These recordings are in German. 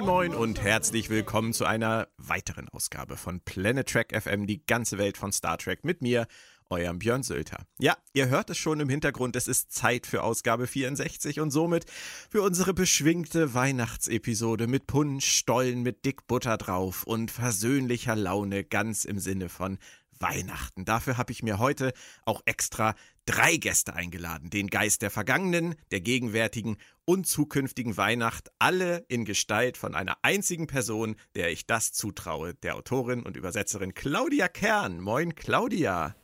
Moin Moin und herzlich willkommen zu einer weiteren Ausgabe von Planet Trek FM, die ganze Welt von Star Trek mit mir, eurem Björn Sölter. Ja, ihr hört es schon im Hintergrund, es ist Zeit für Ausgabe 64 und somit für unsere beschwingte Weihnachtsepisode mit Punsch, Stollen mit Dickbutter drauf und versöhnlicher Laune ganz im Sinne von Weihnachten. Dafür habe ich mir heute auch extra drei Gäste eingeladen. Den Geist der vergangenen, der gegenwärtigen und zukünftigen Weihnacht. Alle in Gestalt von einer einzigen Person, der ich das zutraue. Der Autorin und Übersetzerin Claudia Kern. Moin, Claudia.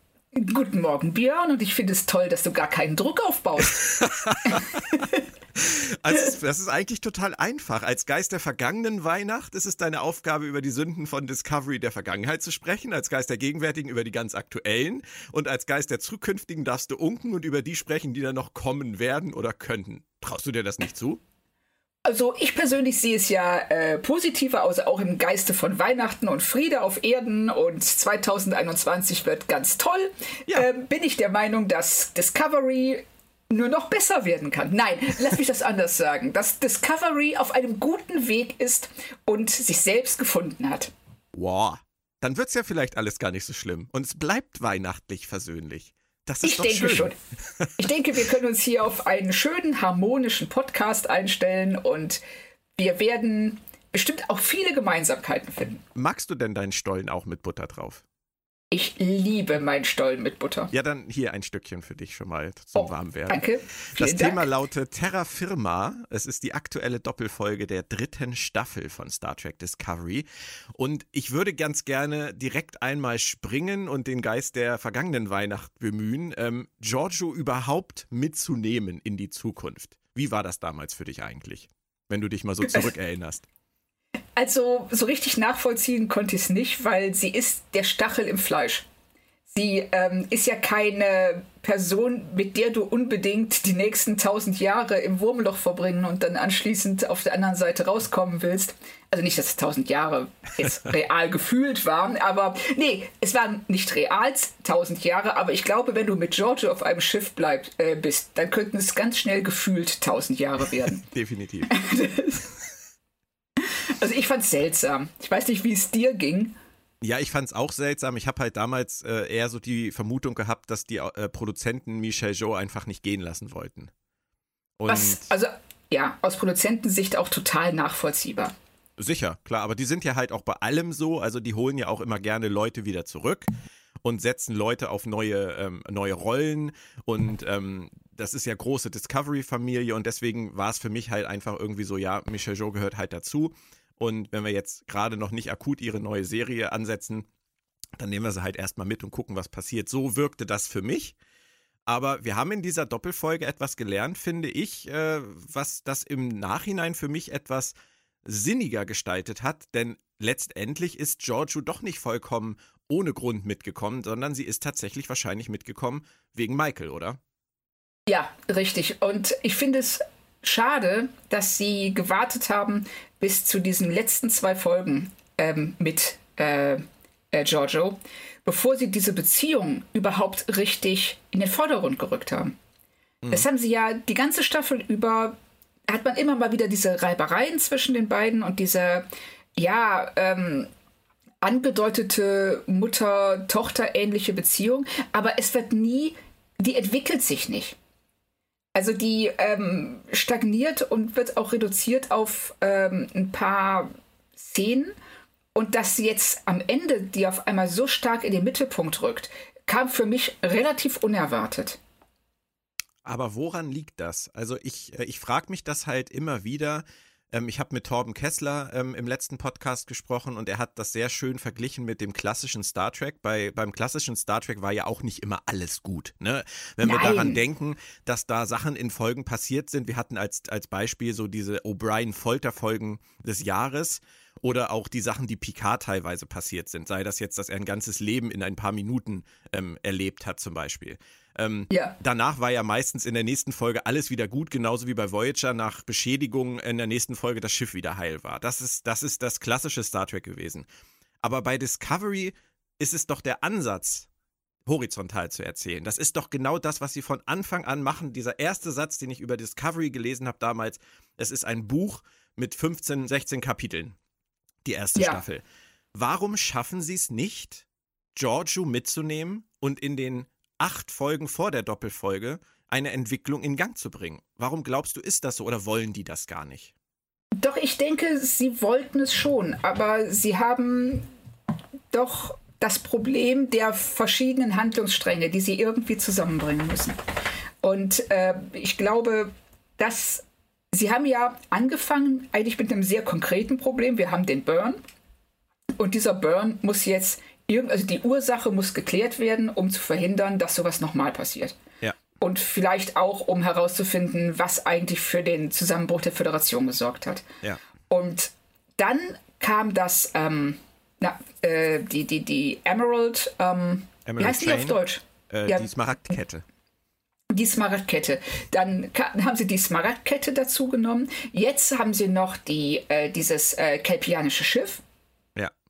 Guten Morgen, Björn, und ich finde es toll, dass du gar keinen Druck aufbaust. Also, das ist eigentlich total einfach. Als Geist der vergangenen Weihnacht ist es deine Aufgabe, über die Sünden von Discovery der Vergangenheit zu sprechen, als Geist der gegenwärtigen über die ganz aktuellen und als Geist der zukünftigen darfst du unken und über die sprechen, die dann noch kommen werden oder könnten. Traust du dir das nicht zu? Also ich persönlich sehe es ja äh, positiver aus, auch im Geiste von Weihnachten und Friede auf Erden und 2021 wird ganz toll. Ja. Äh, bin ich der Meinung, dass Discovery nur noch besser werden kann. Nein, lass mich das anders sagen. Dass Discovery auf einem guten Weg ist und sich selbst gefunden hat. Wow. Dann wird es ja vielleicht alles gar nicht so schlimm. Und es bleibt weihnachtlich versöhnlich. Das ist ich doch denke schön. schon. Ich denke, wir können uns hier auf einen schönen, harmonischen Podcast einstellen und wir werden bestimmt auch viele Gemeinsamkeiten finden. Magst du denn deinen Stollen auch mit Butter drauf? Ich liebe meinen Stollen mit Butter. Ja, dann hier ein Stückchen für dich schon mal zum Oh, Warmwerden. Danke. Das Vielen Thema Dank. lautet Terra Firma. Es ist die aktuelle Doppelfolge der dritten Staffel von Star Trek Discovery. Und ich würde ganz gerne direkt einmal springen und den Geist der vergangenen Weihnacht bemühen, ähm, Giorgio überhaupt mitzunehmen in die Zukunft. Wie war das damals für dich eigentlich? Wenn du dich mal so zurückerinnerst. Also so richtig nachvollziehen konnte ich es nicht, weil sie ist der Stachel im Fleisch. Sie ähm, ist ja keine Person, mit der du unbedingt die nächsten tausend Jahre im Wurmloch verbringen und dann anschließend auf der anderen Seite rauskommen willst. Also nicht, dass tausend Jahre jetzt real gefühlt waren, aber nee, es waren nicht real tausend Jahre, aber ich glaube, wenn du mit Giorgio auf einem Schiff bleib, äh, bist, dann könnten es ganz schnell gefühlt tausend Jahre werden. Definitiv. Also ich fand's seltsam. Ich weiß nicht, wie es dir ging. Ja, ich fand es auch seltsam. Ich habe halt damals äh, eher so die Vermutung gehabt, dass die äh, Produzenten Michel Jo einfach nicht gehen lassen wollten. Und Was, also ja, aus Produzentensicht auch total nachvollziehbar. Sicher, klar, aber die sind ja halt auch bei allem so, also die holen ja auch immer gerne Leute wieder zurück und setzen Leute auf neue, ähm, neue Rollen und ähm, das ist ja große Discovery-Familie und deswegen war es für mich halt einfach irgendwie so, ja, Michel Jo gehört halt dazu und wenn wir jetzt gerade noch nicht akut ihre neue Serie ansetzen, dann nehmen wir sie halt erstmal mit und gucken, was passiert. So wirkte das für mich. Aber wir haben in dieser Doppelfolge etwas gelernt, finde ich, äh, was das im Nachhinein für mich etwas sinniger gestaltet hat, denn letztendlich ist Giorgio doch nicht vollkommen ohne Grund mitgekommen, sondern sie ist tatsächlich wahrscheinlich mitgekommen wegen Michael, oder? Ja, richtig. Und ich finde es schade, dass sie gewartet haben bis zu diesen letzten zwei Folgen ähm, mit äh, äh, Giorgio, bevor sie diese Beziehung überhaupt richtig in den Vordergrund gerückt haben. Das haben sie ja die ganze Staffel über, hat man immer mal wieder diese Reibereien zwischen den beiden und diese, ja, ähm, angedeutete Mutter-Tochter-ähnliche Beziehung, aber es wird nie, die entwickelt sich nicht. Also die ähm, stagniert und wird auch reduziert auf ähm, ein paar Szenen. Und dass sie jetzt am Ende die auf einmal so stark in den Mittelpunkt rückt, kam für mich relativ unerwartet. Aber woran liegt das? Also ich, äh, ich frage mich das halt immer wieder. Ähm, ich habe mit Torben Kessler ähm, im letzten Podcast gesprochen und er hat das sehr schön verglichen mit dem klassischen Star Trek. Bei, beim klassischen Star Trek war ja auch nicht immer alles gut. Ne? Wenn wir Nein. daran denken, dass da Sachen in Folgen passiert sind, wir hatten als, als Beispiel so diese O'Brien-Folterfolgen des Jahres oder auch die Sachen, die Picard teilweise passiert sind. Sei das jetzt, dass er ein ganzes Leben in ein paar Minuten ähm, erlebt hat zum Beispiel. Ähm, Ja. Danach war ja meistens in der nächsten Folge alles wieder gut, genauso wie bei Voyager nach Beschädigung in der nächsten Folge das Schiff wieder heil war. Das ist, das ist das klassische Star Trek gewesen. Aber bei Discovery ist es doch der Ansatz, horizontal zu erzählen. Das ist doch genau das, was sie von Anfang an machen. Dieser erste Satz, den ich über Discovery gelesen habe damals, es ist ein Buch mit 15, 16 Kapiteln. Die erste Ja. Staffel. Warum schaffen sie es nicht, Giorgio mitzunehmen und in den acht Folgen vor der Doppelfolge eine Entwicklung in Gang zu bringen? Warum glaubst du, ist das so oder wollen die das gar nicht? Doch, ich denke, sie wollten es schon, aber sie haben doch das Problem der verschiedenen Handlungsstränge, die sie irgendwie zusammenbringen müssen. Und äh, ich glaube, dass sie haben ja angefangen eigentlich mit einem sehr konkreten Problem. Wir haben den Burn und dieser Burn muss jetzt irgend, also die Ursache muss geklärt werden, um zu verhindern, dass sowas nochmal passiert. Ja. Und vielleicht auch, um herauszufinden, was eigentlich für den Zusammenbruch der Föderation gesorgt hat. Ja. Und dann kam das, ähm, na, äh, die, die, die Emerald, ähm, wie Emerald heißt die auf? Deutsch? Äh, Ja. Die Smaragdkette. Die Smaragdkette. Dann haben sie die Smaragdkette dazu genommen. Jetzt haben sie noch die, äh, dieses äh, kelpianische Schiff.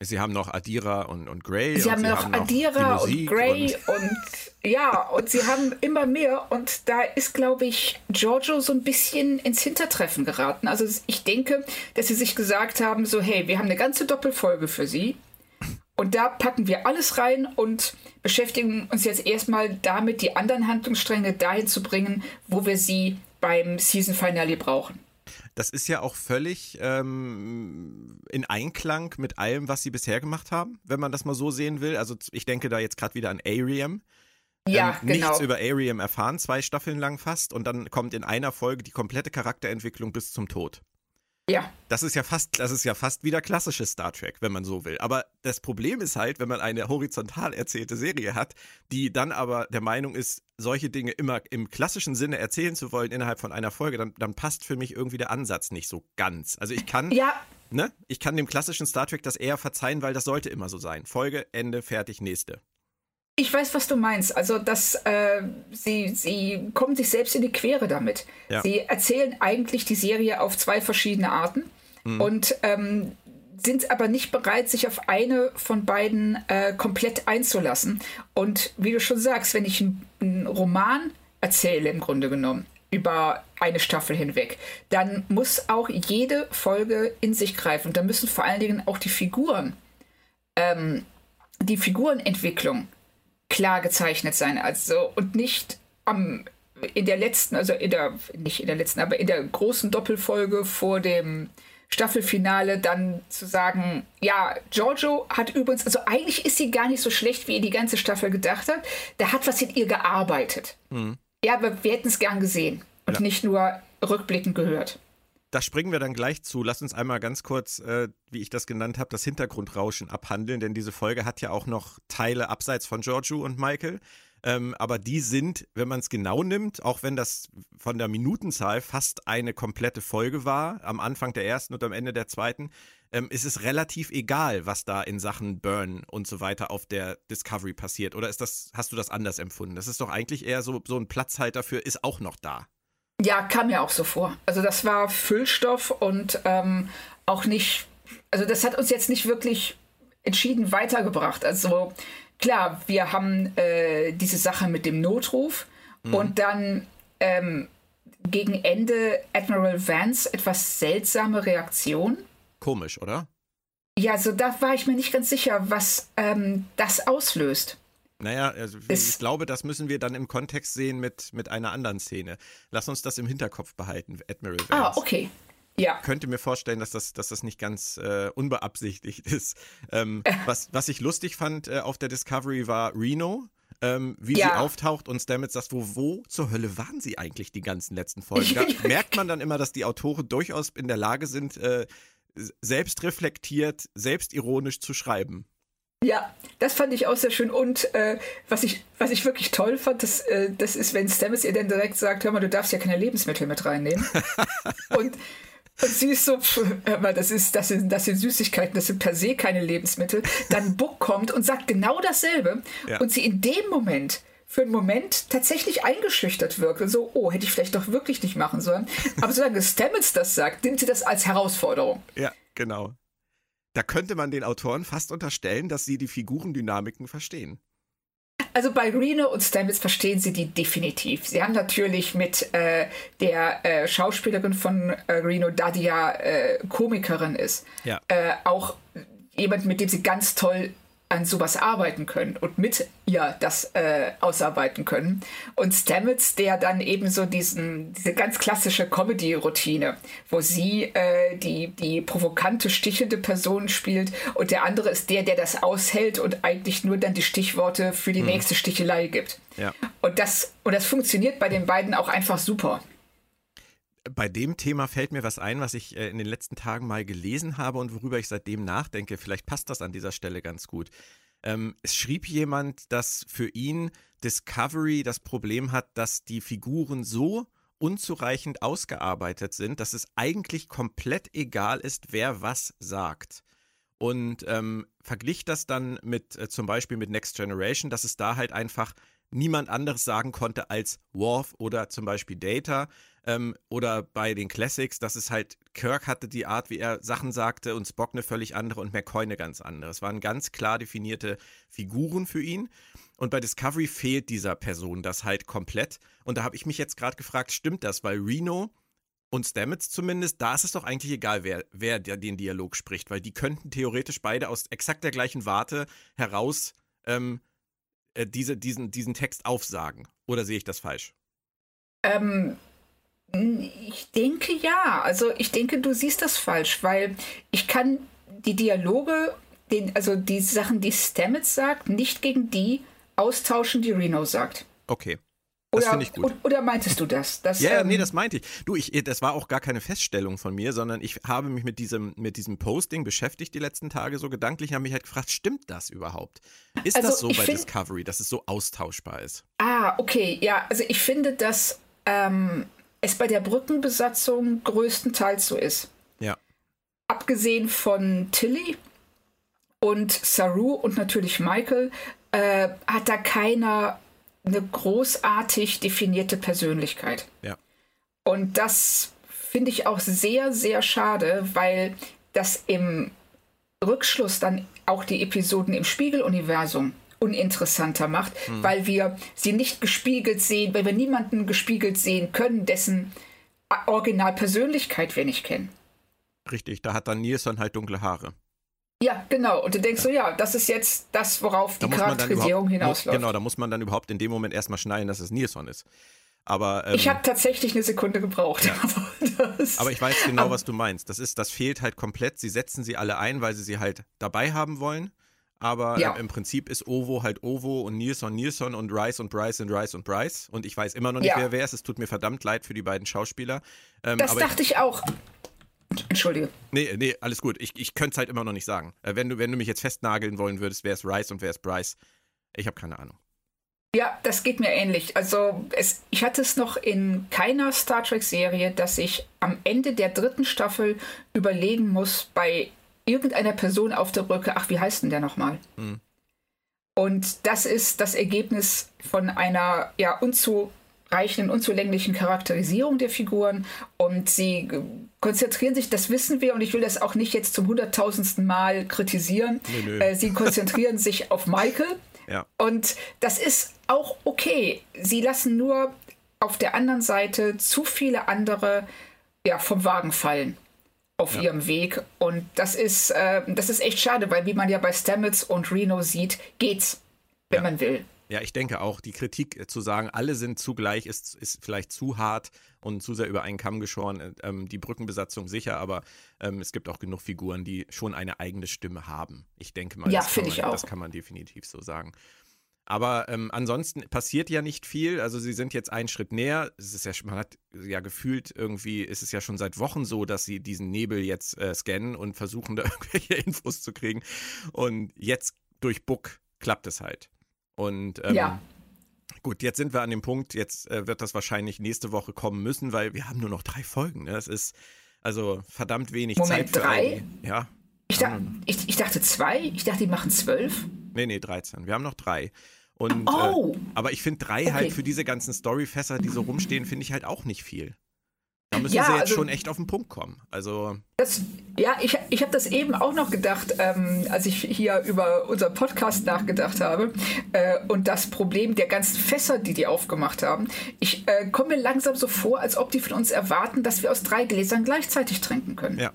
Sie haben noch Adira und, und Grey. Sie und haben sie noch haben Adira die Musik und und, ja, und sie haben immer mehr und da ist, glaube ich, Giorgio so ein bisschen ins Hintertreffen geraten. Also ich denke, dass sie sich gesagt haben, so hey, wir haben eine ganze Doppelfolge für sie und da packen wir alles rein und beschäftigen uns jetzt erstmal damit, die anderen Handlungsstränge dahin zu bringen, wo wir sie beim Season Finale brauchen. Das ist ja auch völlig ähm, in Einklang mit allem, was sie bisher gemacht haben, wenn man das mal so sehen will. Also ich denke da jetzt gerade wieder an Ariam. Ja, ähm, genau. Nichts über Ariam erfahren, zwei Staffeln lang fast. Und dann kommt in einer Folge die komplette Charakterentwicklung bis zum Tod. Ja, Das ist ja fast, das ist ja fast wieder klassisches Star Trek, wenn man so will. Aber das Problem ist halt, wenn man eine horizontal erzählte Serie hat, die dann aber der Meinung ist, solche Dinge immer im klassischen Sinne erzählen zu wollen innerhalb von einer Folge, dann, dann passt für mich irgendwie der Ansatz nicht so ganz. Also ich kann, ja, ne, ich kann dem klassischen Star Trek das eher verzeihen, weil das sollte immer so sein. Folge, Ende, fertig, nächste. Ich weiß, was du meinst. Also, dass äh, sie, sie kommen sich selbst in die Quere damit. Ja. Sie erzählen eigentlich die Serie auf zwei verschiedene Arten und ähm, sind aber nicht bereit, sich auf eine von beiden äh, komplett einzulassen. Und wie du schon sagst, wenn ich einen Roman erzähle, im Grunde genommen, über eine Staffel hinweg, dann muss auch jede Folge in sich greifen. Und da müssen vor allen Dingen auch die Figuren die Figurenentwicklung klar gezeichnet sein. Also und nicht am in der letzten, also in der, nicht in der letzten, aber in der großen Doppelfolge vor dem Staffelfinale dann zu sagen, ja, Giorgio hat übrigens, also eigentlich ist sie gar nicht so schlecht, wie ihr die ganze Staffel gedacht habt. Da hat was in ihr gearbeitet. Ja, aber wir hätten es gern gesehen und Ja. nicht nur rückblickend gehört. Da springen wir dann gleich zu. Lass uns einmal ganz kurz, äh, wie ich das genannt habe, das Hintergrundrauschen abhandeln, denn diese Folge hat ja auch noch Teile abseits von Giorgio und Michael. Ähm, aber die sind, wenn man es genau nimmt, auch wenn das von der Minutenzahl fast eine komplette Folge war, am Anfang der ersten und am Ende der zweiten, ähm, ist es relativ egal, was da in Sachen Burn und so weiter auf der Discovery passiert. Oder ist das, hast du das anders empfunden? Das ist doch eigentlich eher so, so ein Platzhalter für ist auch noch da. Ja, kam mir auch so vor. Also das war Füllstoff und ähm, auch nicht, also das hat uns jetzt nicht wirklich entschieden weitergebracht. Also klar, wir haben äh, diese Sache mit dem Notruf und dann ähm, gegen Ende Admiral Vance etwas seltsame Reaktion. Komisch, oder? Ja, also da war ich mir nicht ganz sicher, was ähm, das auslöst. Naja, also Es- ich glaube, das müssen wir dann im Kontext sehen mit, mit einer anderen Szene. Lass uns das im Hinterkopf behalten, Admiral Vance. Ah, okay. Ja. könnte mir vorstellen, dass das, dass das nicht ganz äh, unbeabsichtigt ist. Ähm, was, was ich lustig fand äh, auf der Discovery war Reno, ähm, wie sie Ja. auftaucht und Stamets sagt, wo, wo zur Hölle waren sie eigentlich die ganzen letzten Folgen? Da merkt man dann immer, dass die Autoren durchaus in der Lage sind, äh, selbst reflektiert, selbstironisch zu schreiben. Ja, das fand ich auch sehr schön. Und äh, was, ich, was ich wirklich toll fand, das, äh, das ist, wenn Stamets ihr dann direkt sagt, hör mal, du darfst ja keine Lebensmittel mit reinnehmen. und, und sie ist so, pff, hör mal, das, ist, das, sind, das sind Süßigkeiten, das sind per se keine Lebensmittel. Dann Book kommt und sagt genau dasselbe. Ja. Und sie in dem Moment für einen Moment tatsächlich eingeschüchtert wirkt. Und so, oh, hätte ich vielleicht doch wirklich nicht machen sollen. Aber solange Stamets das sagt, nimmt sie das als Herausforderung. Ja, genau. Da könnte man den Autoren fast unterstellen, dass sie die Figurendynamiken verstehen. Also bei Reno und Stamets verstehen sie die definitiv. Sie haben natürlich mit äh, der äh, Schauspielerin von äh, Reno, da die ja äh, Komikerin ist, Ja. äh, auch jemand, mit dem sie ganz toll an sowas arbeiten können und mit ihr das äh, ausarbeiten können. Und Stamets, der dann eben so diesen, diese ganz klassische Comedy-Routine, wo sie äh, die, die provokante, stichende Person spielt und der andere ist der, der das aushält und eigentlich nur dann die Stichworte für die nächste Stichelei gibt. Ja. Und das, und das funktioniert bei den beiden auch einfach super. Bei dem Thema fällt mir was ein, was ich äh, in den letzten Tagen mal gelesen habe und worüber ich seitdem nachdenke. Vielleicht passt das an dieser Stelle ganz gut. Ähm, es schrieb jemand, dass für ihn Discovery das Problem hat, dass die Figuren so unzureichend ausgearbeitet sind, dass es eigentlich komplett egal ist, wer was sagt. Und ähm, verglich das dann mit äh, zum Beispiel mit Next Generation, dass es da halt einfach niemand anderes sagen konnte als Worf oder zum Beispiel Data. Ähm, oder bei den Classics, dass es halt, Kirk hatte die Art, wie er Sachen sagte und Spock eine völlig andere und McCoy eine ganz andere. Es waren ganz klar definierte Figuren für ihn. Und bei Discovery fehlt dieser Person das halt komplett. Und da habe ich mich jetzt gerade gefragt, stimmt das? Weil Reno und Stamets zumindest, da ist es doch eigentlich egal, wer, wer den Dialog spricht, weil die könnten theoretisch beide aus exakt der gleichen Warte heraus ähm, äh, diese, diesen, diesen Text aufsagen. Oder sehe ich das falsch? Ähm, ich denke ja. Also ich denke, du siehst das falsch, weil ich kann die Dialoge, den, also die Sachen, die Stamets sagt, nicht gegen die austauschen, die Reno sagt. Okay. Das Oder, finde ich gut. oder meintest du das? das Ja, ja, ähm, nee, das meinte ich. Du, ich, das war auch gar keine Feststellung von mir, sondern ich habe mich mit diesem, mit diesem Posting beschäftigt die letzten Tage so gedanklich, habe mich halt gefragt, stimmt das überhaupt? Ist Also, das so bei find- Discovery, dass es so austauschbar ist? Ah, okay. Ja, also ich finde, dass ähm, es bei der Brückenbesatzung größtenteils so ist. Ja. Abgesehen von Tilly und Saru und natürlich Michael, äh, hat da keiner eine großartig definierte Persönlichkeit. Ja. Und das finde ich auch sehr, sehr schade, weil das im Rückschluss dann auch die Episoden im Spiegeluniversum uninteressanter macht, weil wir sie nicht gespiegelt sehen, weil wir niemanden gespiegelt sehen können, dessen Originalpersönlichkeit wir nicht kennen. Richtig, da hat dann Nilsson halt dunkle Haare. Ja, genau. Und du denkst so, ja, das ist jetzt das, worauf Da die Charakterisierung überhaupt, muss, hinausläuft. genau, da muss man dann überhaupt in dem Moment erstmal schneiden, dass es Nilsson ist. Aber, ähm, Ich habe tatsächlich eine Sekunde gebraucht. Aber, das, aber ich weiß genau, was du meinst. Das ist, das fehlt halt komplett. Sie setzen sie alle ein, weil sie sie halt dabei haben wollen. Aber Ja. ähm, im Prinzip ist Ovo halt Ovo und Nilsson Nilsson und Rice und Bryce sind Rice und Bryce. Und ich weiß immer noch nicht, Ja. wer wer ist. Es tut mir verdammt leid für die beiden Schauspieler. Ähm, das dachte ich auch. Entschuldige. Nee, nee, alles gut. Ich, ich könnte es halt immer noch nicht sagen. Äh, wenn, du, wenn du mich jetzt festnageln wollen würdest, wer ist Rice und wer ist Bryce? Ich habe keine Ahnung. Ja, das geht mir ähnlich. Also es, ich hatte es noch in keiner Star Trek-Serie, dass ich am Ende der dritten Staffel überlegen muss bei irgendeiner Person auf der Brücke, ach, wie heißt denn der nochmal? Hm. Und das ist das Ergebnis von einer ja unzureichenden, unzulänglichen Charakterisierung der Figuren. Und sie konzentrieren sich, das wissen wir, und ich will das auch nicht jetzt zum hunderttausendsten Mal kritisieren. Nö, nö. Äh, sie konzentrieren sich auf Michael. Ja. Und das ist auch okay. Sie lassen nur auf der anderen Seite zu viele andere ja, vom Wagen fallen auf ihrem Weg. Und das ist, äh, das ist echt schade, weil wie man ja bei Stamets und Reno sieht, geht's, wenn man will. Ja, ich denke auch, die Kritik äh, zu sagen, alle sind zugleich, ist, ist vielleicht zu hart und zu sehr über einen Kamm geschoren. Äh, Ähm, die Brückenbesatzung sicher, aber ähm, es gibt auch genug Figuren, die schon eine eigene Stimme haben. Ich denke mal, Ja, das, kann man, ich auch. das kann man definitiv so sagen. Aber ähm, ansonsten passiert ja nicht viel. Also sie sind jetzt einen Schritt näher. Es ist ja, man hat ja gefühlt irgendwie, ist es ja schon seit Wochen so, dass sie diesen Nebel jetzt äh, scannen und versuchen da irgendwelche Infos zu kriegen. Und jetzt durch Book klappt es halt. Und ähm, Ja. Gut, jetzt sind wir an dem Punkt, jetzt äh, wird das wahrscheinlich nächste Woche kommen müssen, weil wir haben nur noch drei Folgen. Ne? Das ist also verdammt wenig Moment, Zeit all drei? Ja. Ich, da, ich, ich dachte zwei, ich dachte, die machen zwölf. Nee, nee, 13. Wir haben noch drei. Und, Oh. äh, aber ich finde drei Okay. halt für diese ganzen Storyfässer, die so rumstehen, finde ich halt auch nicht viel. Da müssen Ja, sie jetzt also- schon echt auf den Punkt kommen. Also, das, ja, ich, ich habe das eben auch noch gedacht, ähm, als ich hier über unseren Podcast nachgedacht habe äh, und das Problem der ganzen Fässer, die die aufgemacht haben. Ich äh, komme mir langsam so vor, als ob die von uns erwarten, dass wir aus drei Gläsern gleichzeitig trinken können. Ja.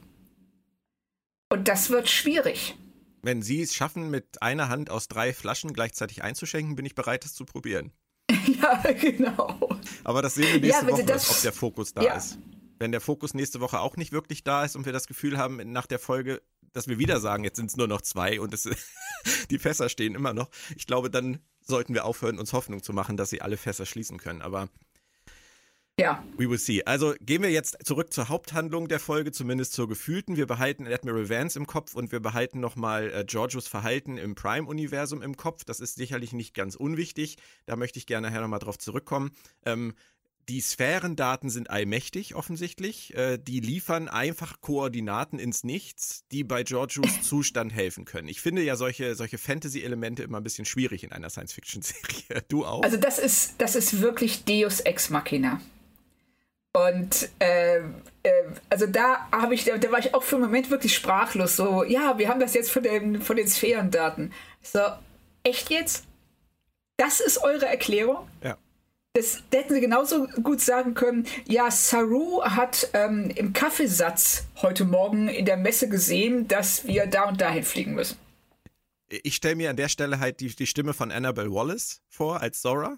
Und das wird schwierig. Wenn Sie es schaffen, mit einer Hand aus drei Flaschen gleichzeitig einzuschenken, bin ich bereit, das zu probieren. ja, genau. Aber das sehen wir nächste Ja, Woche, das- ob der Fokus da Ja. ist. Wenn der Fokus nächste Woche auch nicht wirklich da ist und wir das Gefühl haben nach der Folge, dass wir wieder sagen, jetzt sind es nur noch zwei und es, die Fässer stehen immer noch, ich glaube, dann sollten wir aufhören, uns Hoffnung zu machen, dass sie alle Fässer schließen können. Aber Ja, We will see. Also gehen wir jetzt zurück zur Haupthandlung der Folge, zumindest zur gefühlten. Wir behalten Admiral Vance im Kopf und wir behalten nochmal äh, Georgios Verhalten im Prime-Universum im Kopf. Das ist sicherlich nicht ganz unwichtig. Da möchte ich gerne nachher nochmal drauf zurückkommen. Ähm, die Sphärendaten sind allmächtig offensichtlich. Äh, die liefern einfach Koordinaten ins Nichts, die bei Georgios Zustand helfen können. Ich finde ja solche, solche Fantasy-Elemente immer ein bisschen schwierig in einer Science-Fiction-Serie. Du auch? also das ist, das ist wirklich Deus Ex Machina. Und äh, äh, also da habe ich, da, da war ich auch für einen Moment wirklich sprachlos. So, ja, wir haben das jetzt von den, von den Sphärendaten. So, echt jetzt? Das ist eure Erklärung? ja. Das, da hätten sie genauso gut sagen können, ja, Saru hat ähm, im Kaffeesatz heute Morgen in der Messe gesehen, dass wir da und dahin fliegen müssen. ich stelle mir an der Stelle halt die, die Stimme von Annabelle Wallace vor als Zora,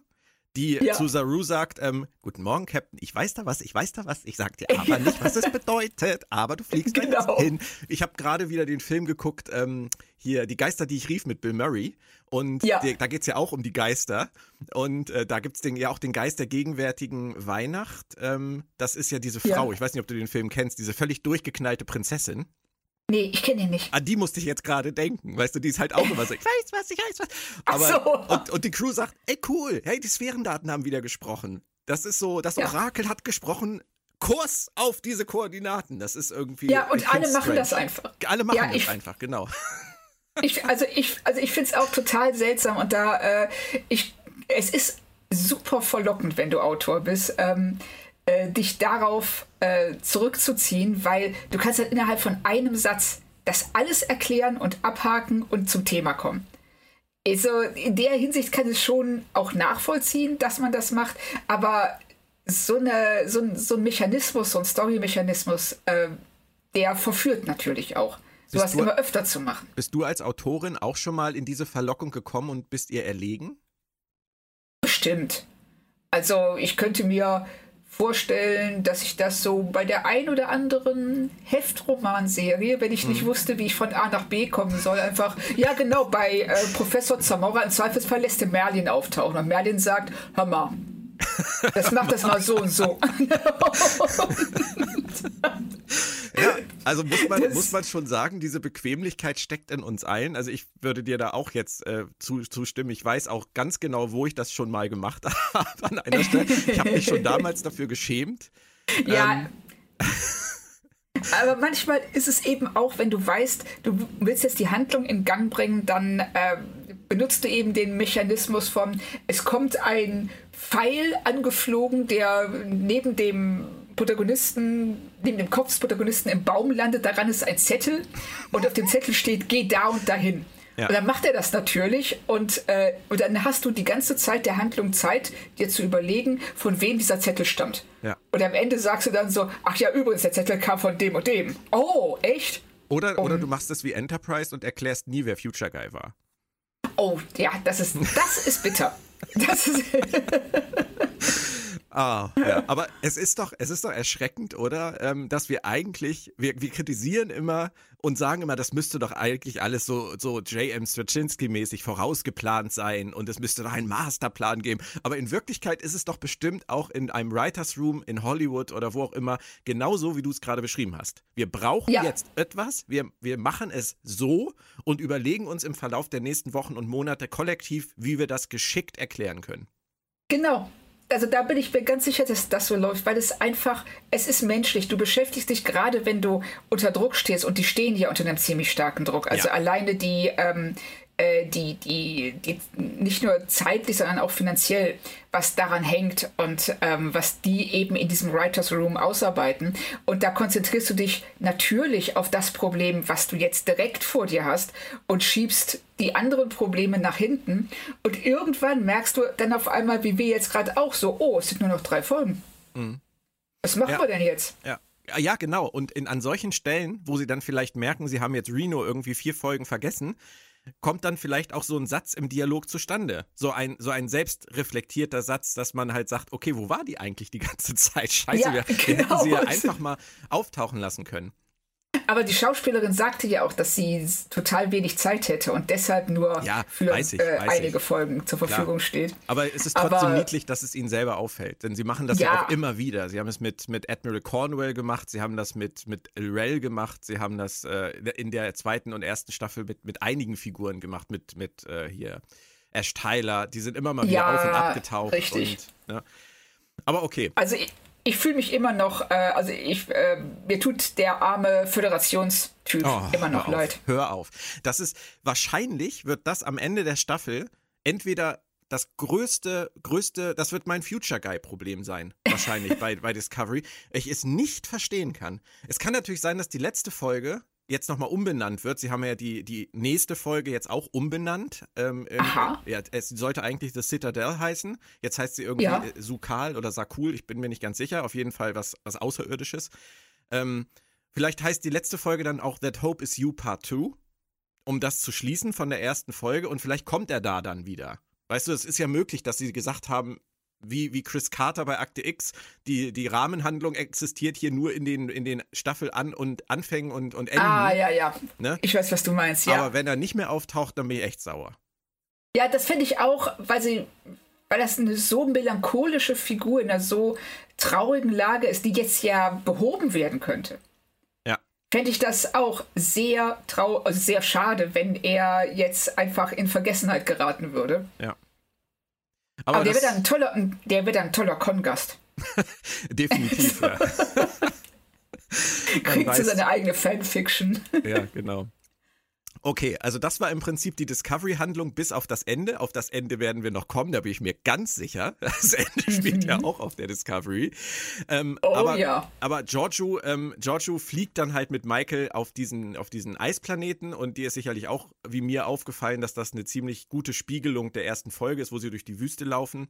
die Ja. zu Saru sagt, ähm, guten Morgen, Captain, ich weiß da was, ich weiß da was, ich sag dir aber nicht, was es bedeutet, aber du fliegst Genau. jetzt hin. Ich habe gerade wieder den Film geguckt, ähm, hier, Die Geister, die ich rief mit Bill Murray und Ja. die, da geht's ja auch um die Geister und äh, da gibt's den, ja auch den Geist der gegenwärtigen Weihnacht. Ähm, das ist ja diese Ja. Frau, ich weiß nicht, ob du den Film kennst, diese völlig durchgeknallte Prinzessin. Nee, ich kenne ihn nicht. An die musste ich jetzt gerade denken. Weißt du, die ist halt auch immer so, ich weiß was, ich weiß was. Aber, Ach so. und, und die Crew sagt, ey cool, hey, die Sphärendaten haben wieder gesprochen. Das ist so, das Ja. Orakel hat gesprochen, Kurs auf diese Koordinaten. Das ist irgendwie. Ja, und alle machen strange. das einfach. Alle machen Ja, das einfach, genau. Ich, also ich, also ich finde es auch total seltsam und da, äh, ich, es ist super verlockend, wenn du Autor bist, ähm, äh, dich darauf äh, zurückzuziehen, weil du kannst halt innerhalb von einem Satz das alles erklären und abhaken und zum Thema kommen. Also in der Hinsicht kann es schon auch nachvollziehen, dass man das macht, aber so, eine, so, ein, so ein Mechanismus, so ein Story-Mechanismus, äh, der verführt natürlich auch. Sowas du- immer öfter zu machen. Bist du als Autorin auch schon mal in diese Verlockung gekommen und bist ihr erlegen? Bestimmt. Also ich könnte mir vorstellen, dass ich das so bei der ein oder anderen Heftromanserie, wenn ich nicht wusste, wie ich von A nach B kommen soll, einfach, ja genau, bei äh, Professor Zamora im Zweifelsfall lässt der Merlin auftauchen. Und Merlin sagt, hör mal, das macht das mal so und so. Ja, also muss man, Das- muss man schon sagen, diese Bequemlichkeit steckt in uns allen. Also ich würde dir da auch jetzt äh, zu, zustimmen. Ich weiß auch ganz genau, wo ich das schon mal gemacht habe an einer Stelle. Ich habe mich schon damals dafür geschämt. Ja. Aber manchmal ist es eben auch, wenn du weißt, du willst jetzt die Handlung in Gang bringen, dann äh, benutzt du eben den Mechanismus von, es kommt ein Pfeil angeflogen, der neben dem Protagonisten, neben dem Kopf des Protagonisten im Baum landet, daran ist ein Zettel und auf dem Zettel steht, geh da und dahin. Ja. Und dann macht er das natürlich und, äh, und dann hast du die ganze Zeit der Handlung Zeit, dir zu überlegen, von wem dieser Zettel stammt. Ja. Und am Ende sagst du dann so, ach ja, übrigens, der Zettel kam von dem und dem. Oh, echt? Oder, Um- oder du machst es wie Enterprise und erklärst nie, wer Future Guy war. Oh, ja, das ist, das ist bitter. Das ist, Ah, ja. Aber es ist doch, es ist doch erschreckend, oder? Ähm, dass wir eigentlich, wir, wir kritisieren immer und sagen immer, das müsste doch eigentlich alles so, so J.M. Straczynski-mäßig vorausgeplant sein und es müsste doch einen Masterplan geben. Aber in Wirklichkeit ist es doch bestimmt auch in einem Writers Room in Hollywood oder wo auch immer genauso, wie du es gerade beschrieben hast. Wir brauchen Ja. jetzt etwas, wir, wir machen es so und überlegen uns im Verlauf der nächsten Wochen und Monate kollektiv, wie wir das geschickt erklären können. genau. Also da bin ich mir ganz sicher, dass das so läuft, weil es einfach, es ist menschlich. Du beschäftigst dich gerade, wenn du unter Druck stehst und die stehen ja unter einem ziemlich starken Druck. Also Ja. alleine die, ähm, äh, die, die, die nicht nur zeitlich, sondern auch finanziell, was daran hängt und ähm, was die eben in diesem Writers Room ausarbeiten. Und da konzentrierst du dich natürlich auf das Problem, was du jetzt direkt vor dir hast und schiebst die anderen Probleme nach hinten. Und irgendwann merkst du dann auf einmal, wie wir jetzt gerade auch so, oh, es sind nur noch drei Folgen. Mhm. Was machen ja. wir denn jetzt? Ja. Ja, genau. Und in, an solchen Stellen, wo sie dann vielleicht merken, sie haben jetzt Reno irgendwie vier Folgen vergessen, kommt dann vielleicht auch so ein Satz im Dialog zustande. So ein, so ein selbstreflektierter Satz, dass man halt sagt, okay, wo war die eigentlich die ganze Zeit? Scheiße, ja, wir, wir hätten sie ja genau. einfach mal auftauchen lassen können. Aber die Schauspielerin sagte ja auch, dass sie total wenig Zeit hätte und deshalb nur ja, für ich, äh, einige ich. Folgen zur Verfügung Klar. steht. Aber es ist trotzdem Aber, niedlich, dass es ihnen selber auffällt. Denn sie machen das ja. ja, auch immer wieder. Sie haben es mit, mit Admiral Cornwell gemacht, sie haben das mit, mit Rel gemacht, sie haben das äh, in der zweiten und ersten Staffel mit, mit einigen Figuren gemacht, mit, mit äh, hier Ash Tyler. Die sind immer mal wieder ja, auf und abgetaucht. Richtig. Und, ne? Aber okay. Also ich, ich fühle mich immer noch, äh, also ich, äh, mir tut der arme Föderationstyp oh, immer noch hör leid. Hör auf. Das ist, wahrscheinlich wird das am Ende der Staffel entweder das größte, größte, das wird mein Future Guy-Problem sein, wahrscheinlich bei, bei Discovery. Ich es nicht verstehen kann. Es kann natürlich sein, dass die letzte Folge jetzt nochmal umbenannt wird. Sie haben ja die, die nächste Folge jetzt auch umbenannt. Ähm, Aha. Ja, es sollte eigentlich The Citadel heißen. Jetzt heißt sie irgendwie ja. Sukal oder Sakul. Ich bin mir nicht ganz sicher. Auf jeden Fall was, was Außerirdisches. Ähm, vielleicht heißt die letzte Folge dann auch That Hope is You Part 2, um das zu schließen von der ersten Folge. Und vielleicht kommt er da dann wieder. Weißt du, es ist ja möglich, dass sie gesagt haben, wie, wie Chris Carter bei Akte X, die, die Rahmenhandlung existiert hier nur in den, in den Staffel an und Anfängen und, und Enden. Ah, ja, ja. Ne? Ich weiß, was du meinst, ja. Aber wenn er nicht mehr auftaucht, dann bin ich echt sauer. Ja, das finde ich auch, weil sie, weil das eine so melancholische Figur in einer so traurigen Lage ist, die jetzt ja behoben werden könnte. Ja. Fände ich das auch sehr trau also sehr schade, wenn er jetzt einfach in Vergessenheit geraten würde. Ja. Aber, Aber der, wird ein toller, der wird ein toller Con-Gast. Definitiv, ja. Kriegt sie seine eigene Fanfiction. ja, genau. Okay, also das war im Prinzip die Discovery-Handlung bis auf das Ende. Auf das Ende werden wir noch kommen, da bin ich mir ganz sicher. Das Ende spielt ja mhm. auch auf der Discovery. Ähm, oh aber, ja. Aber Giorgio, ähm, Giorgio fliegt dann halt mit Michael auf diesen, auf diesen Eisplaneten und dir ist sicherlich auch wie mir aufgefallen, dass das eine ziemlich gute Spiegelung der ersten Folge ist, wo sie durch die Wüste laufen.